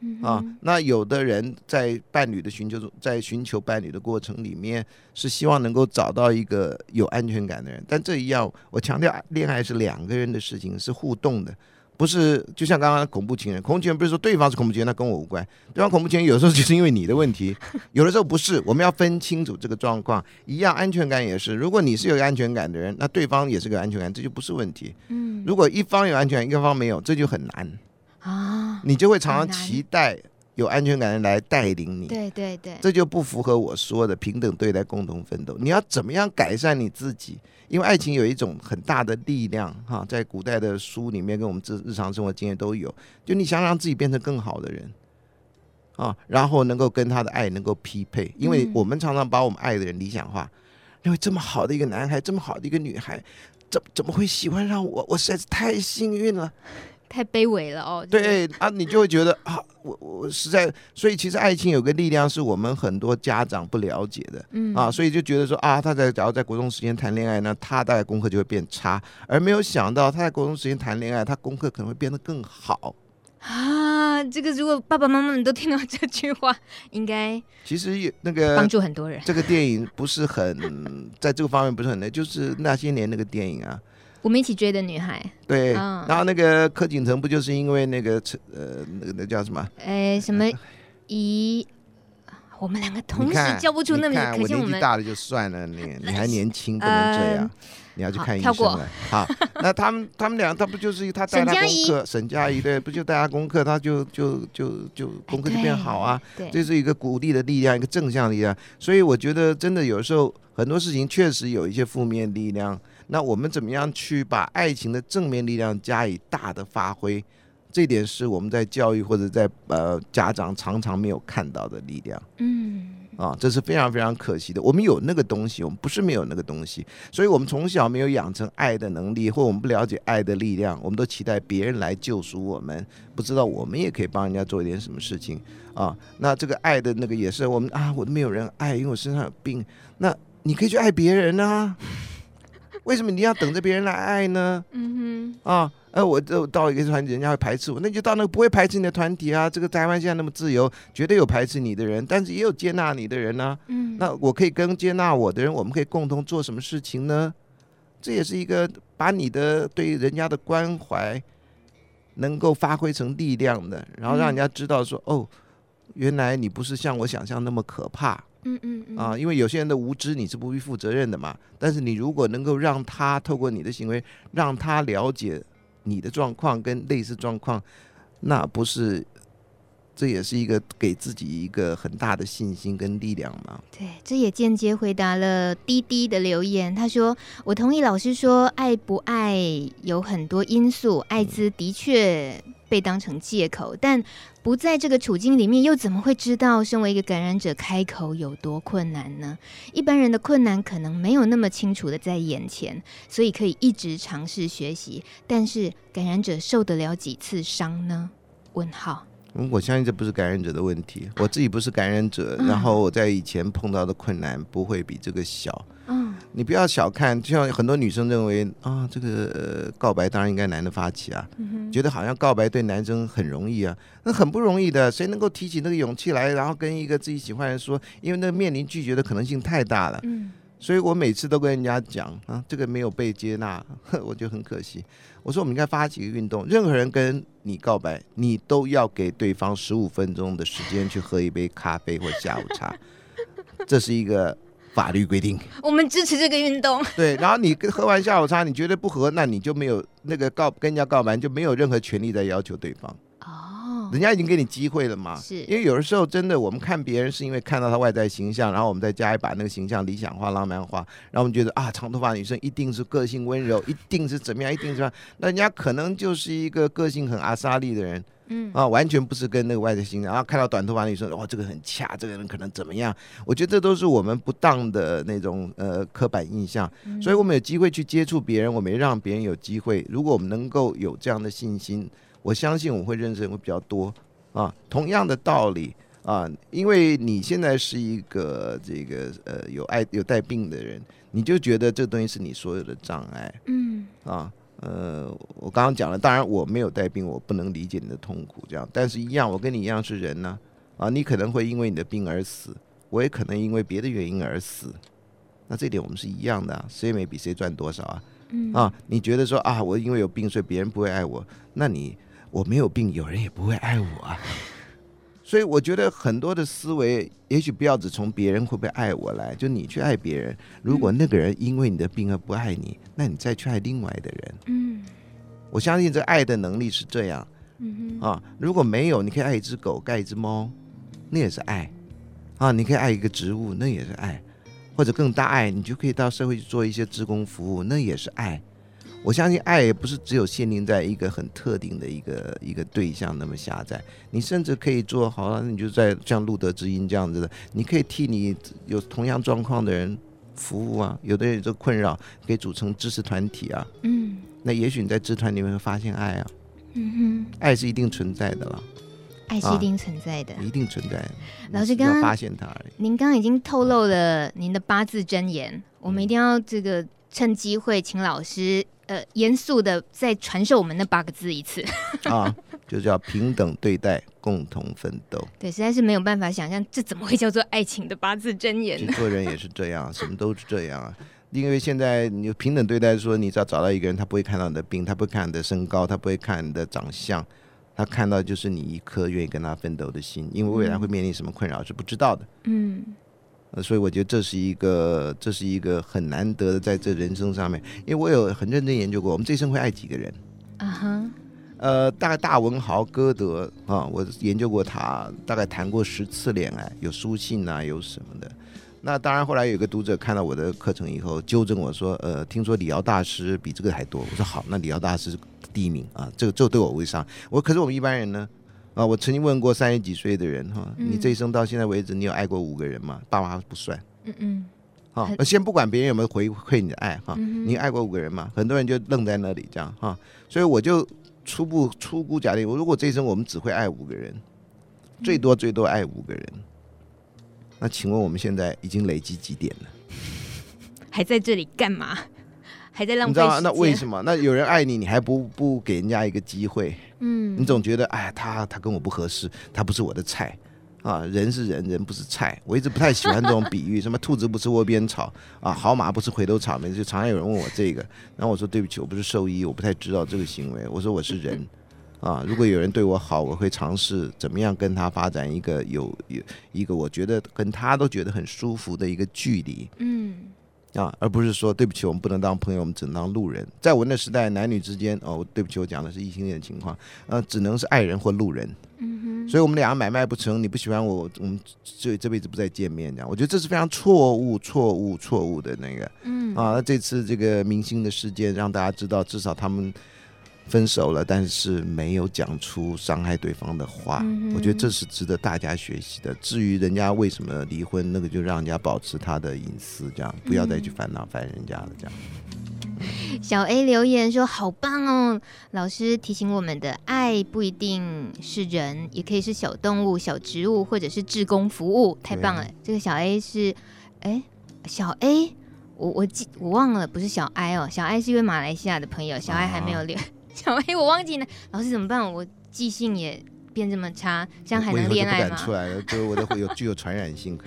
嗯，啊，那有的人在伴侣的寻求中，在寻求伴侣的过程里面，是希望能够找到一个有安全感的人。但这一样，我强调，恋爱是两个人的事情，是互动的。不是，就像刚刚恐怖情人，恐怖情人不是说对方是恐怖情人，那跟我无关。对方恐怖情人有时候就是因为你的问题，*laughs* 有的时候不是。我们要分清楚这个状况。一样，安全感也是。如果你是有安全感的人，那对方也是个安全感，这就不是问题。嗯。如果一方有安全感，一方没有，这就很难啊。你就会常常期待有安全感的人来带领你。对对对。这就不符合我说的平等对待、共同奋斗。你要怎么样改善你自己？因为爱情有一种很大的力量，哈，在古代的书里面跟我们日日常生活经验都有。就你想让自己变成更好的人，啊，然后能够跟他的爱能够匹配。因为我们常常把我们爱的人理想化，因为这么好的一个男孩，这么好的一个女孩，怎怎么会喜欢上我？我实在是太幸运了。太卑微了哦。对啊，你就会觉得啊，我我实在，所以其实爱情有个力量是我们很多家长不了解的，嗯啊，所以就觉得说啊，他在假如在国中时间谈恋爱，呢他大概功课就会变差，而没有想到他在国中时间谈恋爱，他功课可能会变得更好啊。这个如果爸爸妈妈们都听到这句话，*laughs* 应该其实有那个帮助很多人。这个电影不是很在这个方面不是很累，就是那些年那个电影啊。我们一起追的女孩，对，嗯、然后那个柯景腾不就是因为那个呃，那个那叫什么？哎，什么姨？我们两个同时叫不出那么，你看我年纪大了就算了，你你还年轻，不能这样，呃、你要去看医生了。好，好，那他们他们俩，他不就是他带他功课？沈佳宜对，不就带他功课，他就就就就功课就变好啊。对，这是一个鼓励的力量，一个正向力量。所以我觉得真的有时候很多事情确实有一些负面力量。那我们怎么样去把爱情的正面力量加以大的发挥？这点是我们在教育或者在呃家长常常没有看到的力量。嗯，啊，这是非常非常可惜的。我们有那个东西，我们不是没有那个东西，所以我们从小没有养成爱的能力，或我们不了解爱的力量，我们都期待别人来救赎我们，不知道我们也可以帮人家做一点什么事情啊。那这个爱的那个也是我们啊，我都没有人爱，因为我身上有病。那你可以去爱别人啊。为什么你要等着别人来爱呢？嗯哼，啊，呃，我就到一个团体，人家会排斥我，那就到那个不会排斥你的团体啊。这个台湾现在那么自由，绝对有排斥你的人，但是也有接纳你的人呢、啊。嗯，那我可以跟接纳我的人，我们可以共同做什么事情呢？这也是一个把你的对人家的关怀能够发挥成力量的，然后让人家知道说，嗯、哦，原来你不是像我想象那么可怕。嗯嗯嗯啊，因为有些人的无知你是不必负责任的嘛。但是你如果能够让他透过你的行为，让他了解你的状况跟类似状况，那不是。这也是一个给自己一个很大的信心跟力量嘛。对，这也间接回答了滴滴的留言。他说：“我同意老师说，爱不爱有很多因素，艾滋的确被当成借口，但不在这个处境里面，又怎么会知道身为一个感染者开口有多困难呢？一般人的困难可能没有那么清楚的在眼前，所以可以一直尝试学习。但是感染者受得了几次伤呢？”问号。我相信这不是感染者的问题，我自己不是感染者，然后我在以前碰到的困难不会比这个小。嗯，你不要小看，就像很多女生认为啊，这个、呃、告白当然应该男的发起啊，觉得好像告白对男生很容易啊，那很不容易的，谁能够提起那个勇气来，然后跟一个自己喜欢的人说，因为那面临拒绝的可能性太大了。嗯。所以我每次都跟人家讲啊，这个没有被接纳，我觉得很可惜。我说我们应该发起一个运动，任何人跟你告白，你都要给对方十五分钟的时间去喝一杯咖啡或下午茶，这是一个法律规定。我们支持这个运动。对，然后你喝完下午茶，你觉得不合，那你就没有那个告跟人家告白，就没有任何权利在要求对方。哦人家已经给你机会了嘛？是，因为有的时候真的，我们看别人是因为看到他外在形象，然后我们再加一把那个形象理想化、浪漫化，然后我们觉得啊，长头发女生一定是个性温柔，一定是怎么样，一定是那人家可能就是一个个性很阿莎莉的人，嗯啊，完全不是跟那个外在形象。然后看到短头发女生，哇，这个很恰，这个人可能怎么样？我觉得这都是我们不当的那种呃刻板印象。所以我们有机会去接触别人，我没让别人有机会。如果我们能够有这样的信心。我相信我会认识人会比较多啊，同样的道理啊，因为你现在是一个这个呃有爱有带病的人，你就觉得这东西是你所有的障碍，嗯啊呃，我刚刚讲了，当然我没有带病，我不能理解你的痛苦，这样，但是一样，我跟你一样是人呢，啊，你可能会因为你的病而死，我也可能因为别的原因而死，那这点我们是一样的啊，谁也没比谁赚多少啊，啊，你觉得说啊，我因为有病，所以别人不会爱我，那你。我没有病，有人也不会爱我啊，所以我觉得很多的思维，也许不要只从别人会不会爱我来，就你去爱别人。如果那个人因为你的病而不爱你，那你再去爱另外的人。嗯，我相信这爱的能力是这样。啊，如果没有，你可以爱一只狗，爱一只猫，那也是爱。啊，你可以爱一个植物，那也是爱，或者更大爱，你就可以到社会去做一些职工服务，那也是爱。我相信爱也不是只有限定在一个很特定的一个一个对象那么狭窄，你甚至可以做好了，你就在像路德之音这样子的，你可以替你有同样状况的人服务啊。有的人有这困扰，可以组成知识团体啊。嗯，那也许你在支团里面会发现爱啊。嗯哼，爱是一定存在的了，爱是一定存在的，啊、一定存在的。老师刚刚发现他而已。您刚刚已经透露了您的八字真言，我们一定要这个趁机会请老师。呃，严肃的再传授我们那八个字一次 *laughs* 啊，就叫平等对待，共同奋斗。*laughs* 对，实在是没有办法想象，这怎么会叫做爱情的八字真言呢？*laughs* 做人也是这样，什么都是这样啊。因为现在你平等对待，说你只要找到一个人，他不会看到你的病，他不会看你的身高，他不会看你的长相，他看到就是你一颗愿意跟他奋斗的心。因为未来会面临什么困扰是不知道的。嗯。所以我觉得这是一个，这是一个很难得的，在这人生上面，因为我有很认真研究过，我们这一生会爱几个人？啊哈，呃，大概大文豪歌德啊，我研究过他，大概谈过十次恋爱，有书信啊，有什么的。那当然，后来有个读者看到我的课程以后，纠正我说，呃，听说李敖大师比这个还多。我说好，那李敖大师第一名啊，这个这对我为上。我可是我们一般人呢？啊，我曾经问过三十几岁的人哈，你这一生到现在为止，你有爱过五个人吗？爸妈不算。嗯嗯。好，先不管别人有没有回馈你的爱哈，你爱过五个人吗？很多人就愣在那里这样哈，所以我就初步初估假定，我如果这一生我们只会爱五个人，最多最多爱五个人，那请问我们现在已经累积几点了？*laughs* 还在这里干嘛？还在浪费时间。你知道吗？那为什么？那有人爱你，你还不不给人家一个机会？嗯，你总觉得，哎，他他跟我不合适，他不是我的菜啊。人是人，人不是菜。我一直不太喜欢这种比喻，*laughs* 什么兔子不吃窝边草啊，好马不吃回头草。每次就常常有人问我这个，然后我说对不起，我不是兽医，我不太知道这个行为。我说我是人。啊，如果有人对我好，我会尝试怎么样跟他发展一个有有一个我觉得跟他都觉得很舒服的一个距离。嗯，啊，而不是说对不起，我们不能当朋友，我们只能当路人。在我那时代，男女之间，哦，对不起，我讲的是异性恋的情况，呃，只能是爱人或路人。嗯哼，所以我们两个买卖不成，你不喜欢我，我们这这辈子不再见面。这样，我觉得这是非常错误、错误、错误的那个。嗯，啊，那这次这个明星的事件，让大家知道，至少他们。分手了，但是没有讲出伤害对方的话，嗯、我觉得这是值得大家学习的。至于人家为什么离婚，那个就让人家保持他的隐私，这样不要再去烦恼烦人家了。这样。小 A 留言说：“好棒哦，老师提醒我们的爱不一定是人，也可以是小动物、小植物，或者是志工服务，太棒了。对”这个小 A 是，哎，小 A，我我记我忘了，不是小 I 哦，小 I 是一位马来西亚的朋友，小 I 还没有留。啊小 A，我忘记了，老师怎么办？我记性也变这么差，这样还能恋爱吗？不敢出来了，就我的会有具有传染性，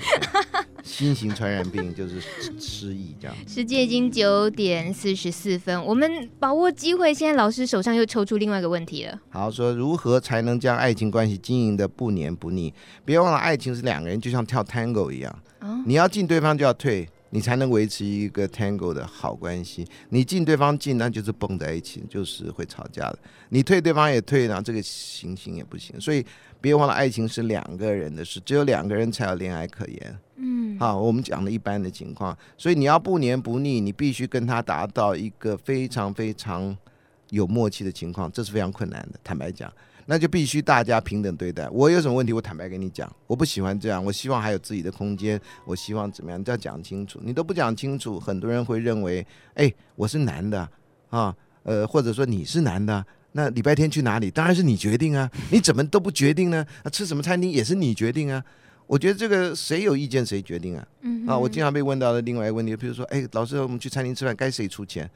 新型传染病就是失忆这样。*laughs* 时间已经九点四十四分，我们把握机会，现在老师手上又抽出另外一个问题了。好，说如何才能将爱情关系经营的不黏不腻？别忘了，爱情是两个人就像跳 Tango 一样，哦、你要进，对方就要退。你才能维持一个 tango 的好关系。你进对方进，那就是蹦在一起，就是会吵架的。你退对方也退，然后这个行行也不行。所以别忘了，爱情是两个人的事，只有两个人才有恋爱可言。嗯，好，我们讲的一般的情况，所以你要不黏不腻，你必须跟他达到一个非常非常有默契的情况，这是非常困难的。坦白讲。那就必须大家平等对待。我有什么问题，我坦白跟你讲。我不喜欢这样，我希望还有自己的空间。我希望怎么样？你要讲清楚。你都不讲清楚，很多人会认为，哎，我是男的啊，呃，或者说你是男的，那礼拜天去哪里？当然是你决定啊。你怎么都不决定呢？啊，吃什么餐厅也是你决定啊。我觉得这个谁有意见谁决定啊。嗯。啊，我经常被问到的另外一个问题，比如说，哎，老师，我们去餐厅吃饭，该谁出钱？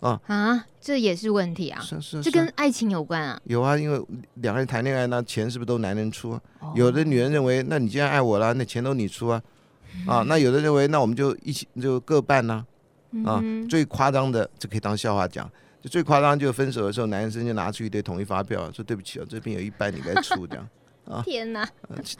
啊啊，这也是问题啊！是是，这跟爱情有关啊？有啊，因为两个人谈恋爱，那钱是不是都男人出啊？哦、有的女人认为，那你既然爱我了，那钱都你出啊？*laughs* 啊，那有的认为，那我们就一起就各半呢？啊，嗯、最夸张的，这可以当笑话讲。就最夸张，就分手的时候，男生就拿出一堆统一发票，说对不起啊，这边有一半你该出这样。啊，*laughs* 天哪、啊，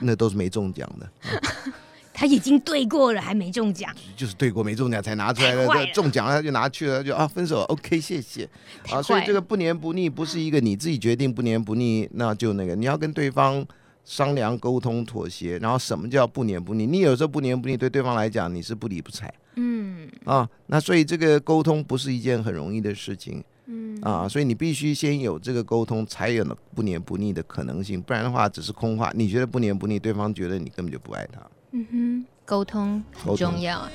那都是没中奖的。啊 *laughs* 他已经对过了，还没中奖，*laughs* 就是对过没中奖才拿出来的。中奖了他就拿去了，就啊分手，*laughs* OK，谢谢。啊，所以这个不黏不腻不是一个你自己决定不黏不腻，那就那个你要跟对方商量、沟通、妥协。然后什么叫不黏不腻？你有时候不黏不腻，对对方来讲你是不理不睬。嗯。啊，那所以这个沟通不是一件很容易的事情。嗯。啊，所以你必须先有这个沟通，才有不黏不腻的可能性。不然的话，只是空话。你觉得不黏不腻，对方觉得你根本就不爱他。嗯哼，沟通很重要。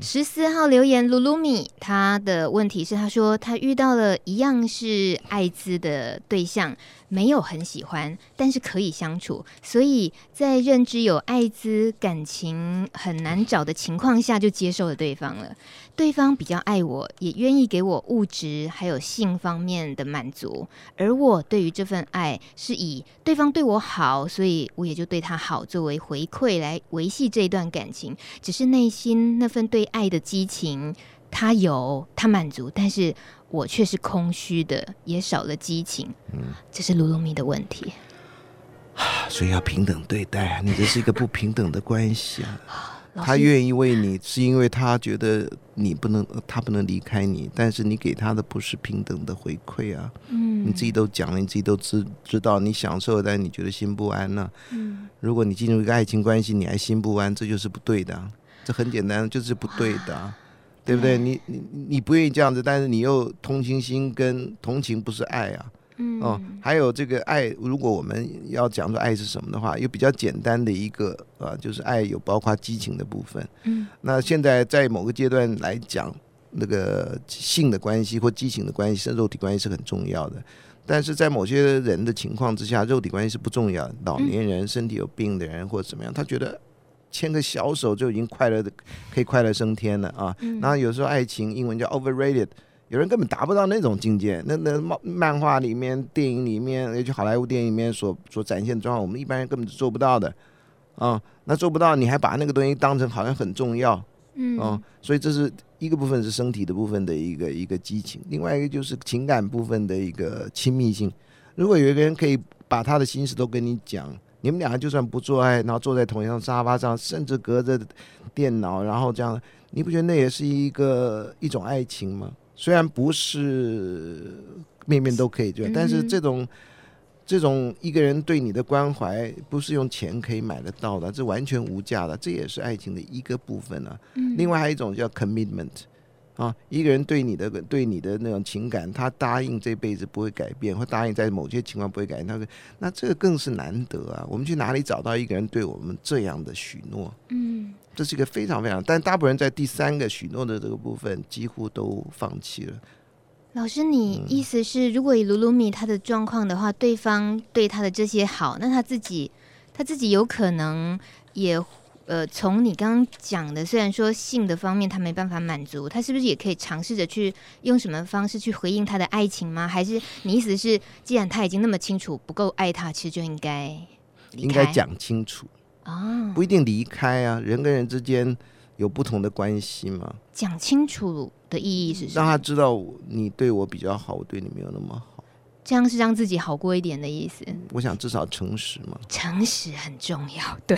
十四号留言，露露米，他的问题是，他说他遇到了一样是艾滋的对象。没有很喜欢，但是可以相处，所以在认知有艾滋、感情很难找的情况下，就接受了对方了。对方比较爱我，也愿意给我物质还有性方面的满足，而我对于这份爱是以对方对我好，所以我也就对他好作为回馈来维系这一段感情。只是内心那份对爱的激情，他有，他满足，但是。我却是空虚的，也少了激情。嗯，这是噜噜咪的问题。*sighs* 所以要平等对待，你这是一个不平等的关系啊。他愿意为你，是因为他觉得你不能，他不能离开你，但是你给他的不是平等的回馈啊。嗯，你自己都讲了，你自己都知知道，你享受，但你觉得心不安呢、啊。嗯，如果你进入一个爱情关系，你还心不安，这就是不对的。这很简单，就是不对的。对不对？你你你不愿意这样子，但是你又同情心跟同情不是爱啊。嗯。哦，还有这个爱，如果我们要讲说爱是什么的话，有比较简单的一个啊，就是爱有包括激情的部分。嗯。那现在在某个阶段来讲，那个性的关系或激情的关系，是肉体关系是很重要的。但是在某些人的情况之下，肉体关系是不重要。老年人、身体有病的人或者怎么样，他觉得。牵个小手就已经快乐的，可以快乐升天了啊！然后有时候爱情英文叫 overrated，有人根本达不到那种境界。那那漫漫画里面、电影里面，尤其好莱坞电影里面所所展现的状况，我们一般人根本是做不到的。啊、嗯，那做不到，你还把那个东西当成好像很重要。嗯，嗯，所以这是一个部分是身体的部分的一个一个激情，另外一个就是情感部分的一个亲密性。如果有一个人可以把他的心事都跟你讲，你们两个就算不做爱，然后坐在同一张沙发上，甚至隔着电脑，然后这样，你不觉得那也是一个一种爱情吗？虽然不是面面都可以做，但是这种。这种一个人对你的关怀，不是用钱可以买得到的，这完全无价的，这也是爱情的一个部分啊。嗯。另外还有一种叫 commitment，啊，一个人对你的对你的那种情感，他答应这辈子不会改变，或答应在某些情况不会改变，他说那这个更是难得啊。我们去哪里找到一个人对我们这样的许诺？嗯，这是一个非常非常，但大部分人在第三个许诺的这个部分几乎都放弃了。老师，你意思是，如果以卢鲁米他的状况的话，对方对他的这些好，那他自己，他自己有可能也，呃，从你刚刚讲的，虽然说性的方面他没办法满足，他是不是也可以尝试着去用什么方式去回应他的爱情吗？还是你意思是，既然他已经那么清楚不够爱他，其实就应该应该讲清楚啊，不一定离开啊，人跟人之间。有不同的关系吗？讲清楚的意义是什么？让他知道你对我比较好，我对你没有那么好。这样是让自己好过一点的意思。我想至少诚实嘛。诚实很重要，对，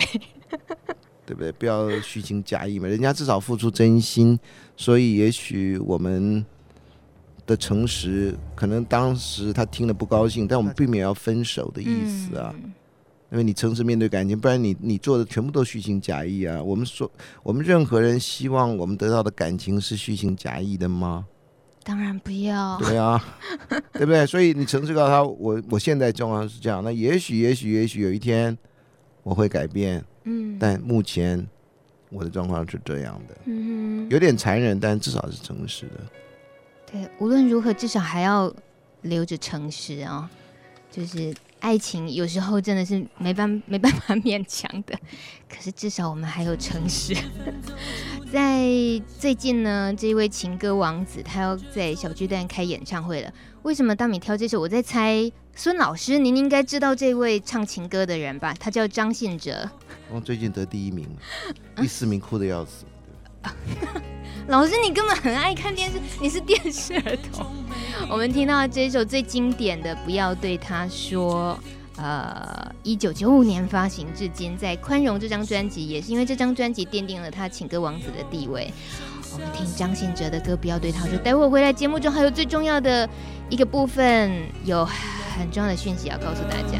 *laughs* 对不对？不要虚情假意嘛。人家至少付出真心，所以也许我们的诚实，可能当时他听了不高兴，但我们并没有要分手的意思啊。嗯因为你诚实面对感情，不然你你做的全部都虚情假意啊！我们说，我们任何人希望我们得到的感情是虚情假意的吗？当然不要。对啊，对不对？所以你诚实告诉他，我我现在状况是这样。那也许，也许，也许有一天我会改变。嗯。但目前我的状况是这样的。嗯。有点残忍，但至少是诚实的。对，无论如何，至少还要留着诚实啊、哦，就是。爱情有时候真的是没办没办法勉强的，可是至少我们还有诚实。*laughs* 在最近呢，这位情歌王子他要在小巨蛋开演唱会了。为什么当你挑这首？我在猜，孙老师您应该知道这位唱情歌的人吧？他叫张信哲。哦，最近得第一名，第四名哭的要死。啊 *laughs* 老师，你根本很爱看电视，你是电视儿童。*laughs* 我们听到这一首最经典的《不要对他说》，呃，一九九五年发行至今，在《宽容》这张专辑，也是因为这张专辑奠定了他情歌王子的地位。我们听张信哲的歌《不要对他说》，待会儿回来节目中还有最重要的一个部分，有很重要的讯息要告诉大家。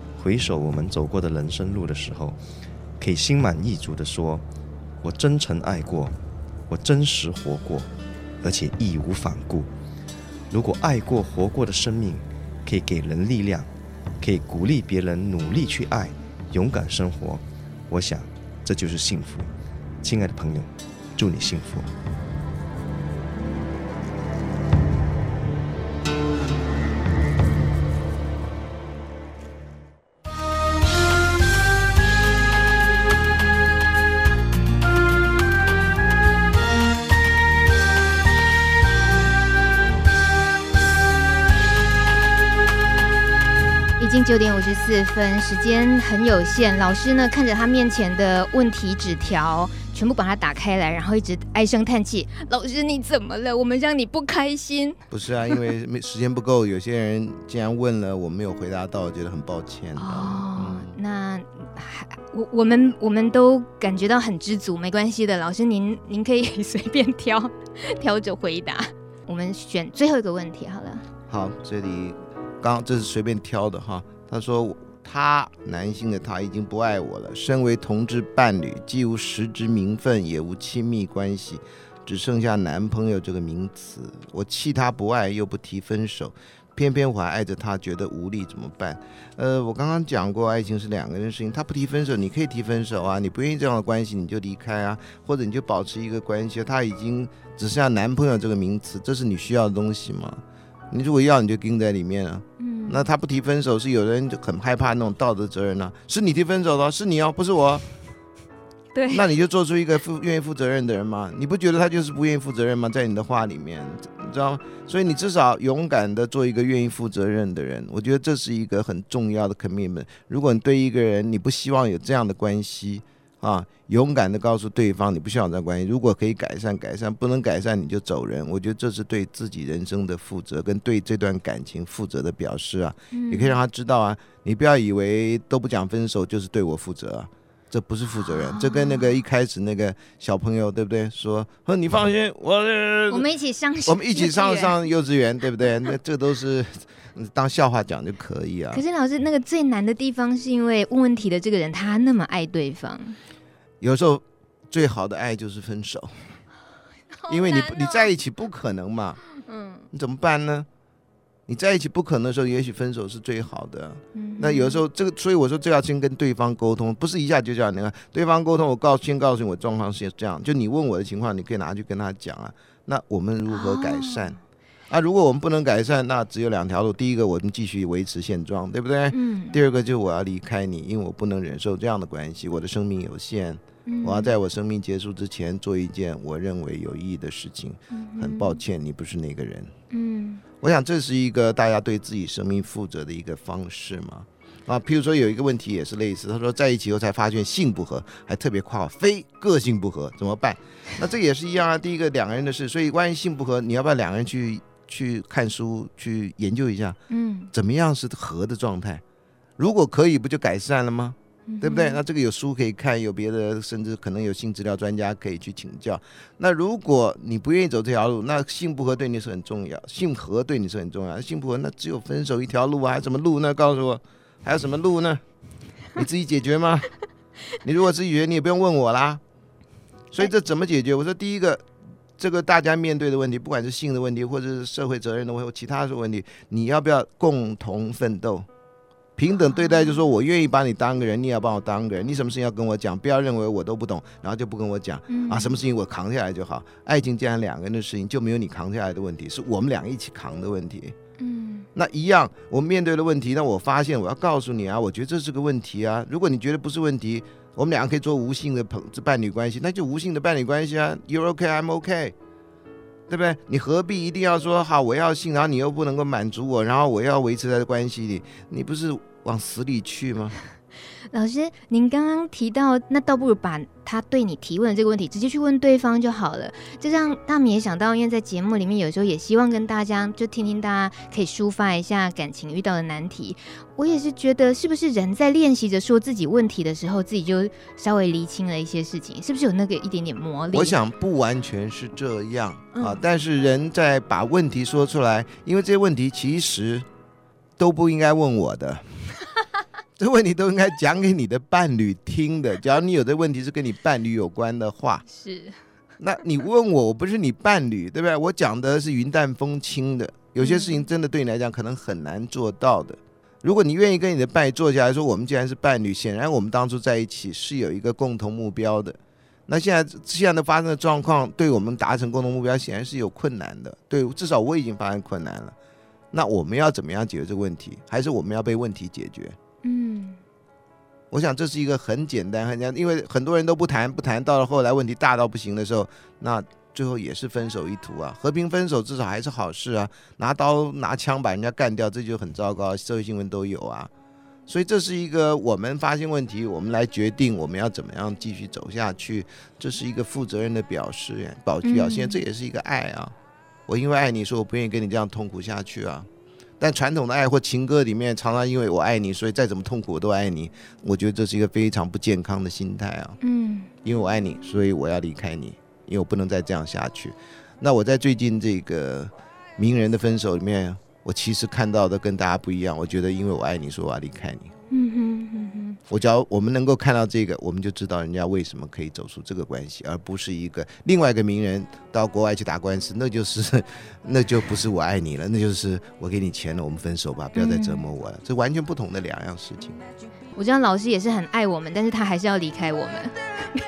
回首我们走过的人生路的时候，可以心满意足地说：“我真诚爱过，我真实活过，而且义无反顾。”如果爱过、活过的生命可以给人力量，可以鼓励别人努力去爱、勇敢生活，我想这就是幸福。亲爱的朋友，祝你幸福。九点五十四分，时间很有限。老师呢，看着他面前的问题纸条，全部把它打开来，然后一直唉声叹气。老师，你怎么了？我们让你不开心？不是啊，因为没时间不够。有些人既然问了，我没有回答到，我觉得很抱歉。哦，嗯、那还我我们我们都感觉到很知足，没关系的。老师您您可以随便挑挑着回答。我们选最后一个问题好了。好，这里。刚刚这是随便挑的哈，他说他男性的他已经不爱我了。身为同志伴侣，既无实质名分，也无亲密关系，只剩下男朋友这个名词。我气他不爱，又不提分手。偏偏我还爱着他，觉得无力，怎么办？呃，我刚刚讲过，爱情是两个人的事情。他不提分手，你可以提分手啊。你不愿意这样的关系，你就离开啊，或者你就保持一个关系。他已经只剩下男朋友这个名词，这是你需要的东西吗？你如果要，你就钉在里面啊。嗯。那他不提分手，是有人就很害怕那种道德责任呢、啊？是你提分手的，是你哦，不是我。对。那你就做出一个负愿意负责任的人吗？你不觉得他就是不愿意负责任吗？在你的话里面。你知道吗？所以你至少勇敢的做一个愿意负责任的人，我觉得这是一个很重要的 commitment。如果你对一个人你不希望有这样的关系啊，勇敢的告诉对方你不需要这样关系。如果可以改善，改善；不能改善，你就走人。我觉得这是对自己人生的负责，跟对这段感情负责的表示啊。你可以让他知道啊，你不要以为都不讲分手就是对我负责啊。这不是负责任，这跟那个一开始那个小朋友对不对？说，说你放心，我我们一起上，我们一起上上幼稚园，对不对？那这都是 *laughs* 当笑话讲就可以啊。可是老师，那个最难的地方是因为问问题的这个人他那么爱对方，有时候最好的爱就是分手，*laughs* 因为你你在一起不可能嘛，嗯，你怎么办呢？你在一起不可能的时候，也许分手是最好的。嗯、那有的时候，这个所以我说，这要先跟对方沟通，不是一下就这样。你看，对方沟通，我告先告诉你我状况是这样。就你问我的情况，你可以拿去跟他讲啊。那我们如何改善？哦、啊，如果我们不能改善，那只有两条路。第一个，我们继续维持现状，对不对？嗯。第二个，就是我要离开你，因为我不能忍受这样的关系。我的生命有限，嗯、我要在我生命结束之前做一件我认为有意义的事情。嗯、很抱歉，你不是那个人。嗯。我想这是一个大家对自己生命负责的一个方式嘛，啊，譬如说有一个问题也是类似，他说在一起后才发现性不合，还特别夸非个性不合怎么办？*laughs* 那这也是一样啊，第一个两个人的事，所以关于性不合，你要不要两个人去去看书去研究一下？嗯，怎么样是合的状态？如果可以，不就改善了吗？对不对？那这个有书可以看，有别的，甚至可能有性治疗专家可以去请教。那如果你不愿意走这条路，那性不合对你是很重要，性合对你是很重要。性不合，那只有分手一条路啊，还有什么路呢？告诉我，还有什么路呢？你自己解决吗？你如果自己解决，你也不用问我啦。所以这怎么解决？我说第一个，这个大家面对的问题，不管是性的问题，或者是社会责任的问题，或其他的问题，你要不要共同奋斗？平等对待，就是说我愿意把你当个人，你也要把我当个人。你什么事情要跟我讲，不要认为我都不懂，然后就不跟我讲。嗯、啊，什么事情我扛下来就好。爱情既然两个人的事情，就没有你扛下来的问题，是我们俩一起扛的问题。嗯，那一样，我们面对的问题，那我发现我要告诉你啊，我觉得这是个问题啊。如果你觉得不是问题，我们两个可以做无性的朋伴侣关系，那就无性的伴侣关系啊。You're okay, I'm okay，对不对？你何必一定要说好我要性，然后你又不能够满足我，然后我要维持在关系里，你不是？往死里去吗？*laughs* 老师，您刚刚提到，那倒不如把他对你提问的这个问题直接去问对方就好了。就像大米也想到，因为在节目里面有时候也希望跟大家就听听大家可以抒发一下感情遇到的难题。我也是觉得，是不是人在练习着说自己问题的时候，自己就稍微厘清了一些事情？是不是有那个一点点魔力？我想不完全是这样、嗯、啊，但是人在把问题说出来，因为这些问题其实都不应该问我的。这问题都应该讲给你的伴侣听的。假如你有的问题是跟你伴侣有关的话，是，那你问我，我不是你伴侣，对不对？我讲的是云淡风轻的，有些事情真的对你来讲可能很难做到的。如果你愿意跟你的伴侣坐下来说，我们既然是伴侣，显然我们当初在一起是有一个共同目标的。那现在现在的发生的状况，对我们达成共同目标显然是有困难的。对，至少我已经发现困难了。那我们要怎么样解决这个问题？还是我们要被问题解决？嗯，我想这是一个很简单、很简单，因为很多人都不谈，不谈，到了后来问题大到不行的时候，那最后也是分手一途啊。和平分手至少还是好事啊，拿刀拿枪把人家干掉，这就很糟糕，社会新闻都有啊。所以这是一个我们发现问题，我们来决定我们要怎么样继续走下去，这是一个负责任的表示，保表现，这也是一个爱啊。我因为爱你，说我不愿意跟你这样痛苦下去啊。但传统的爱或情歌里面，常常因为我爱你，所以再怎么痛苦我都爱你。我觉得这是一个非常不健康的心态啊。嗯，因为我爱你，所以我要离开你，因为我不能再这样下去。那我在最近这个名人的分手里面，我其实看到的跟大家不一样。我觉得因为我爱你，所以我要离开你。哼，我只要我们能够看到这个，我们就知道人家为什么可以走出这个关系，而不是一个另外一个名人到国外去打官司，那就是 *laughs* 那就不是我爱你了，那就是我给你钱了，我们分手吧，不要再折磨我了，这完全不同的两样事情。我知道老师也是很爱我们，但是他还是要离开我们。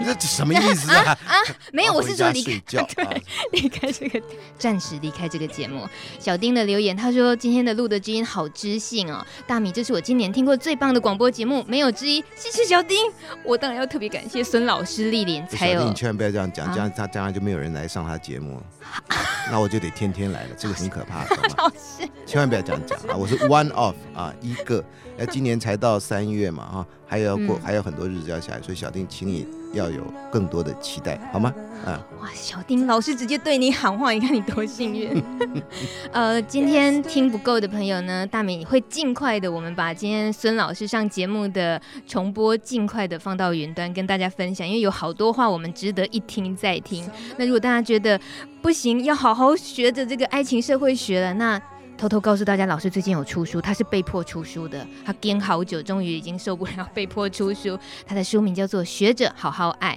这什么意思啊？*laughs* 啊，啊没有，我是说离开，对 *laughs* *laughs* 离开这个，暂时离开这个节目。小丁的留言，他说今天的录的基因好知性哦，大米，这是我今年听过最棒的广播节目，没有之一。谢谢小丁，我当然要特别感谢孙老师莅临，才有。你千万不要这样讲，这样他将来就没有人来上他节目，那我就得天天来了，这个很可怕，懂吗？老师，千万不要这样讲啊！我是 one of 啊，一个。哎，今年才到三月嘛，哈，还要过，还有很多日子要下来，所以小丁，请你要有更多的期待，好吗？啊，哇，小丁老师直接对你喊话，你看你多幸运。*laughs* 呃，今天听不够的朋友呢，大美会尽快的，我们把今天孙老师上节目的重播尽快的放到云端跟大家分享，因为有好多话我们值得一听再听。那如果大家觉得不行，要好好学着这个爱情社会学了，那。偷偷告诉大家，老师最近有出书，他是被迫出书的，他编好久，终于已经受不了，被迫出书。他的书名叫做《学着好好爱》，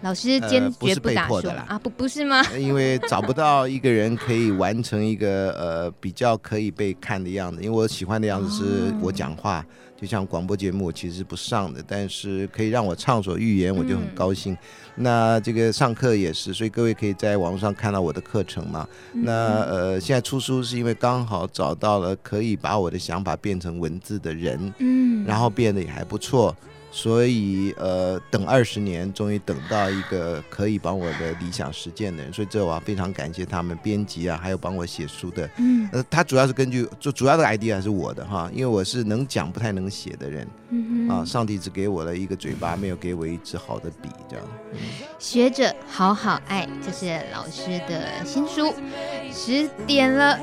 老师坚决不打书、呃、不啊，不不是吗？因为找不到一个人可以完成一个呃比较可以被看的样子，因为我喜欢的样子是我讲话。哦就像广播节目，其实不上的，但是可以让我畅所欲言，我就很高兴。嗯、那这个上课也是，所以各位可以在网络上看到我的课程嘛。嗯、那呃，现在出书是因为刚好找到了可以把我的想法变成文字的人，嗯，然后变得也还不错。所以，呃，等二十年，终于等到一个可以帮我的理想实践的人，所以这我非常感谢他们编辑啊，还有帮我写书的。嗯，呃，他主要是根据，就主要的 idea 是我的哈，因为我是能讲不太能写的人。嗯啊，上帝只给我了一个嘴巴，没有给我一支好的笔，这样。嗯、学者好好爱，这是老师的新书，十点了，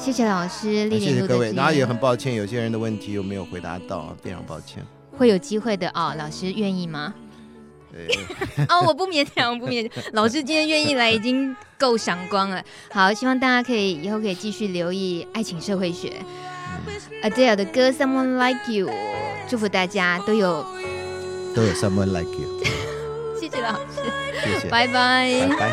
谢谢老师，谢谢各位，然后也很抱歉，有些人的问题又没有回答到，非常抱歉。会有机会的哦，老师愿意吗？对 *laughs* 哦，我不勉强，我不勉强。老师今天愿意来，已经够闪光了。好，希望大家可以以后可以继续留意爱情社会学。嗯、Adele 的歌《Someone Like You》，祝福大家都有都有 Someone Like You。*laughs* 谢谢老师，谢谢，拜拜，拜拜。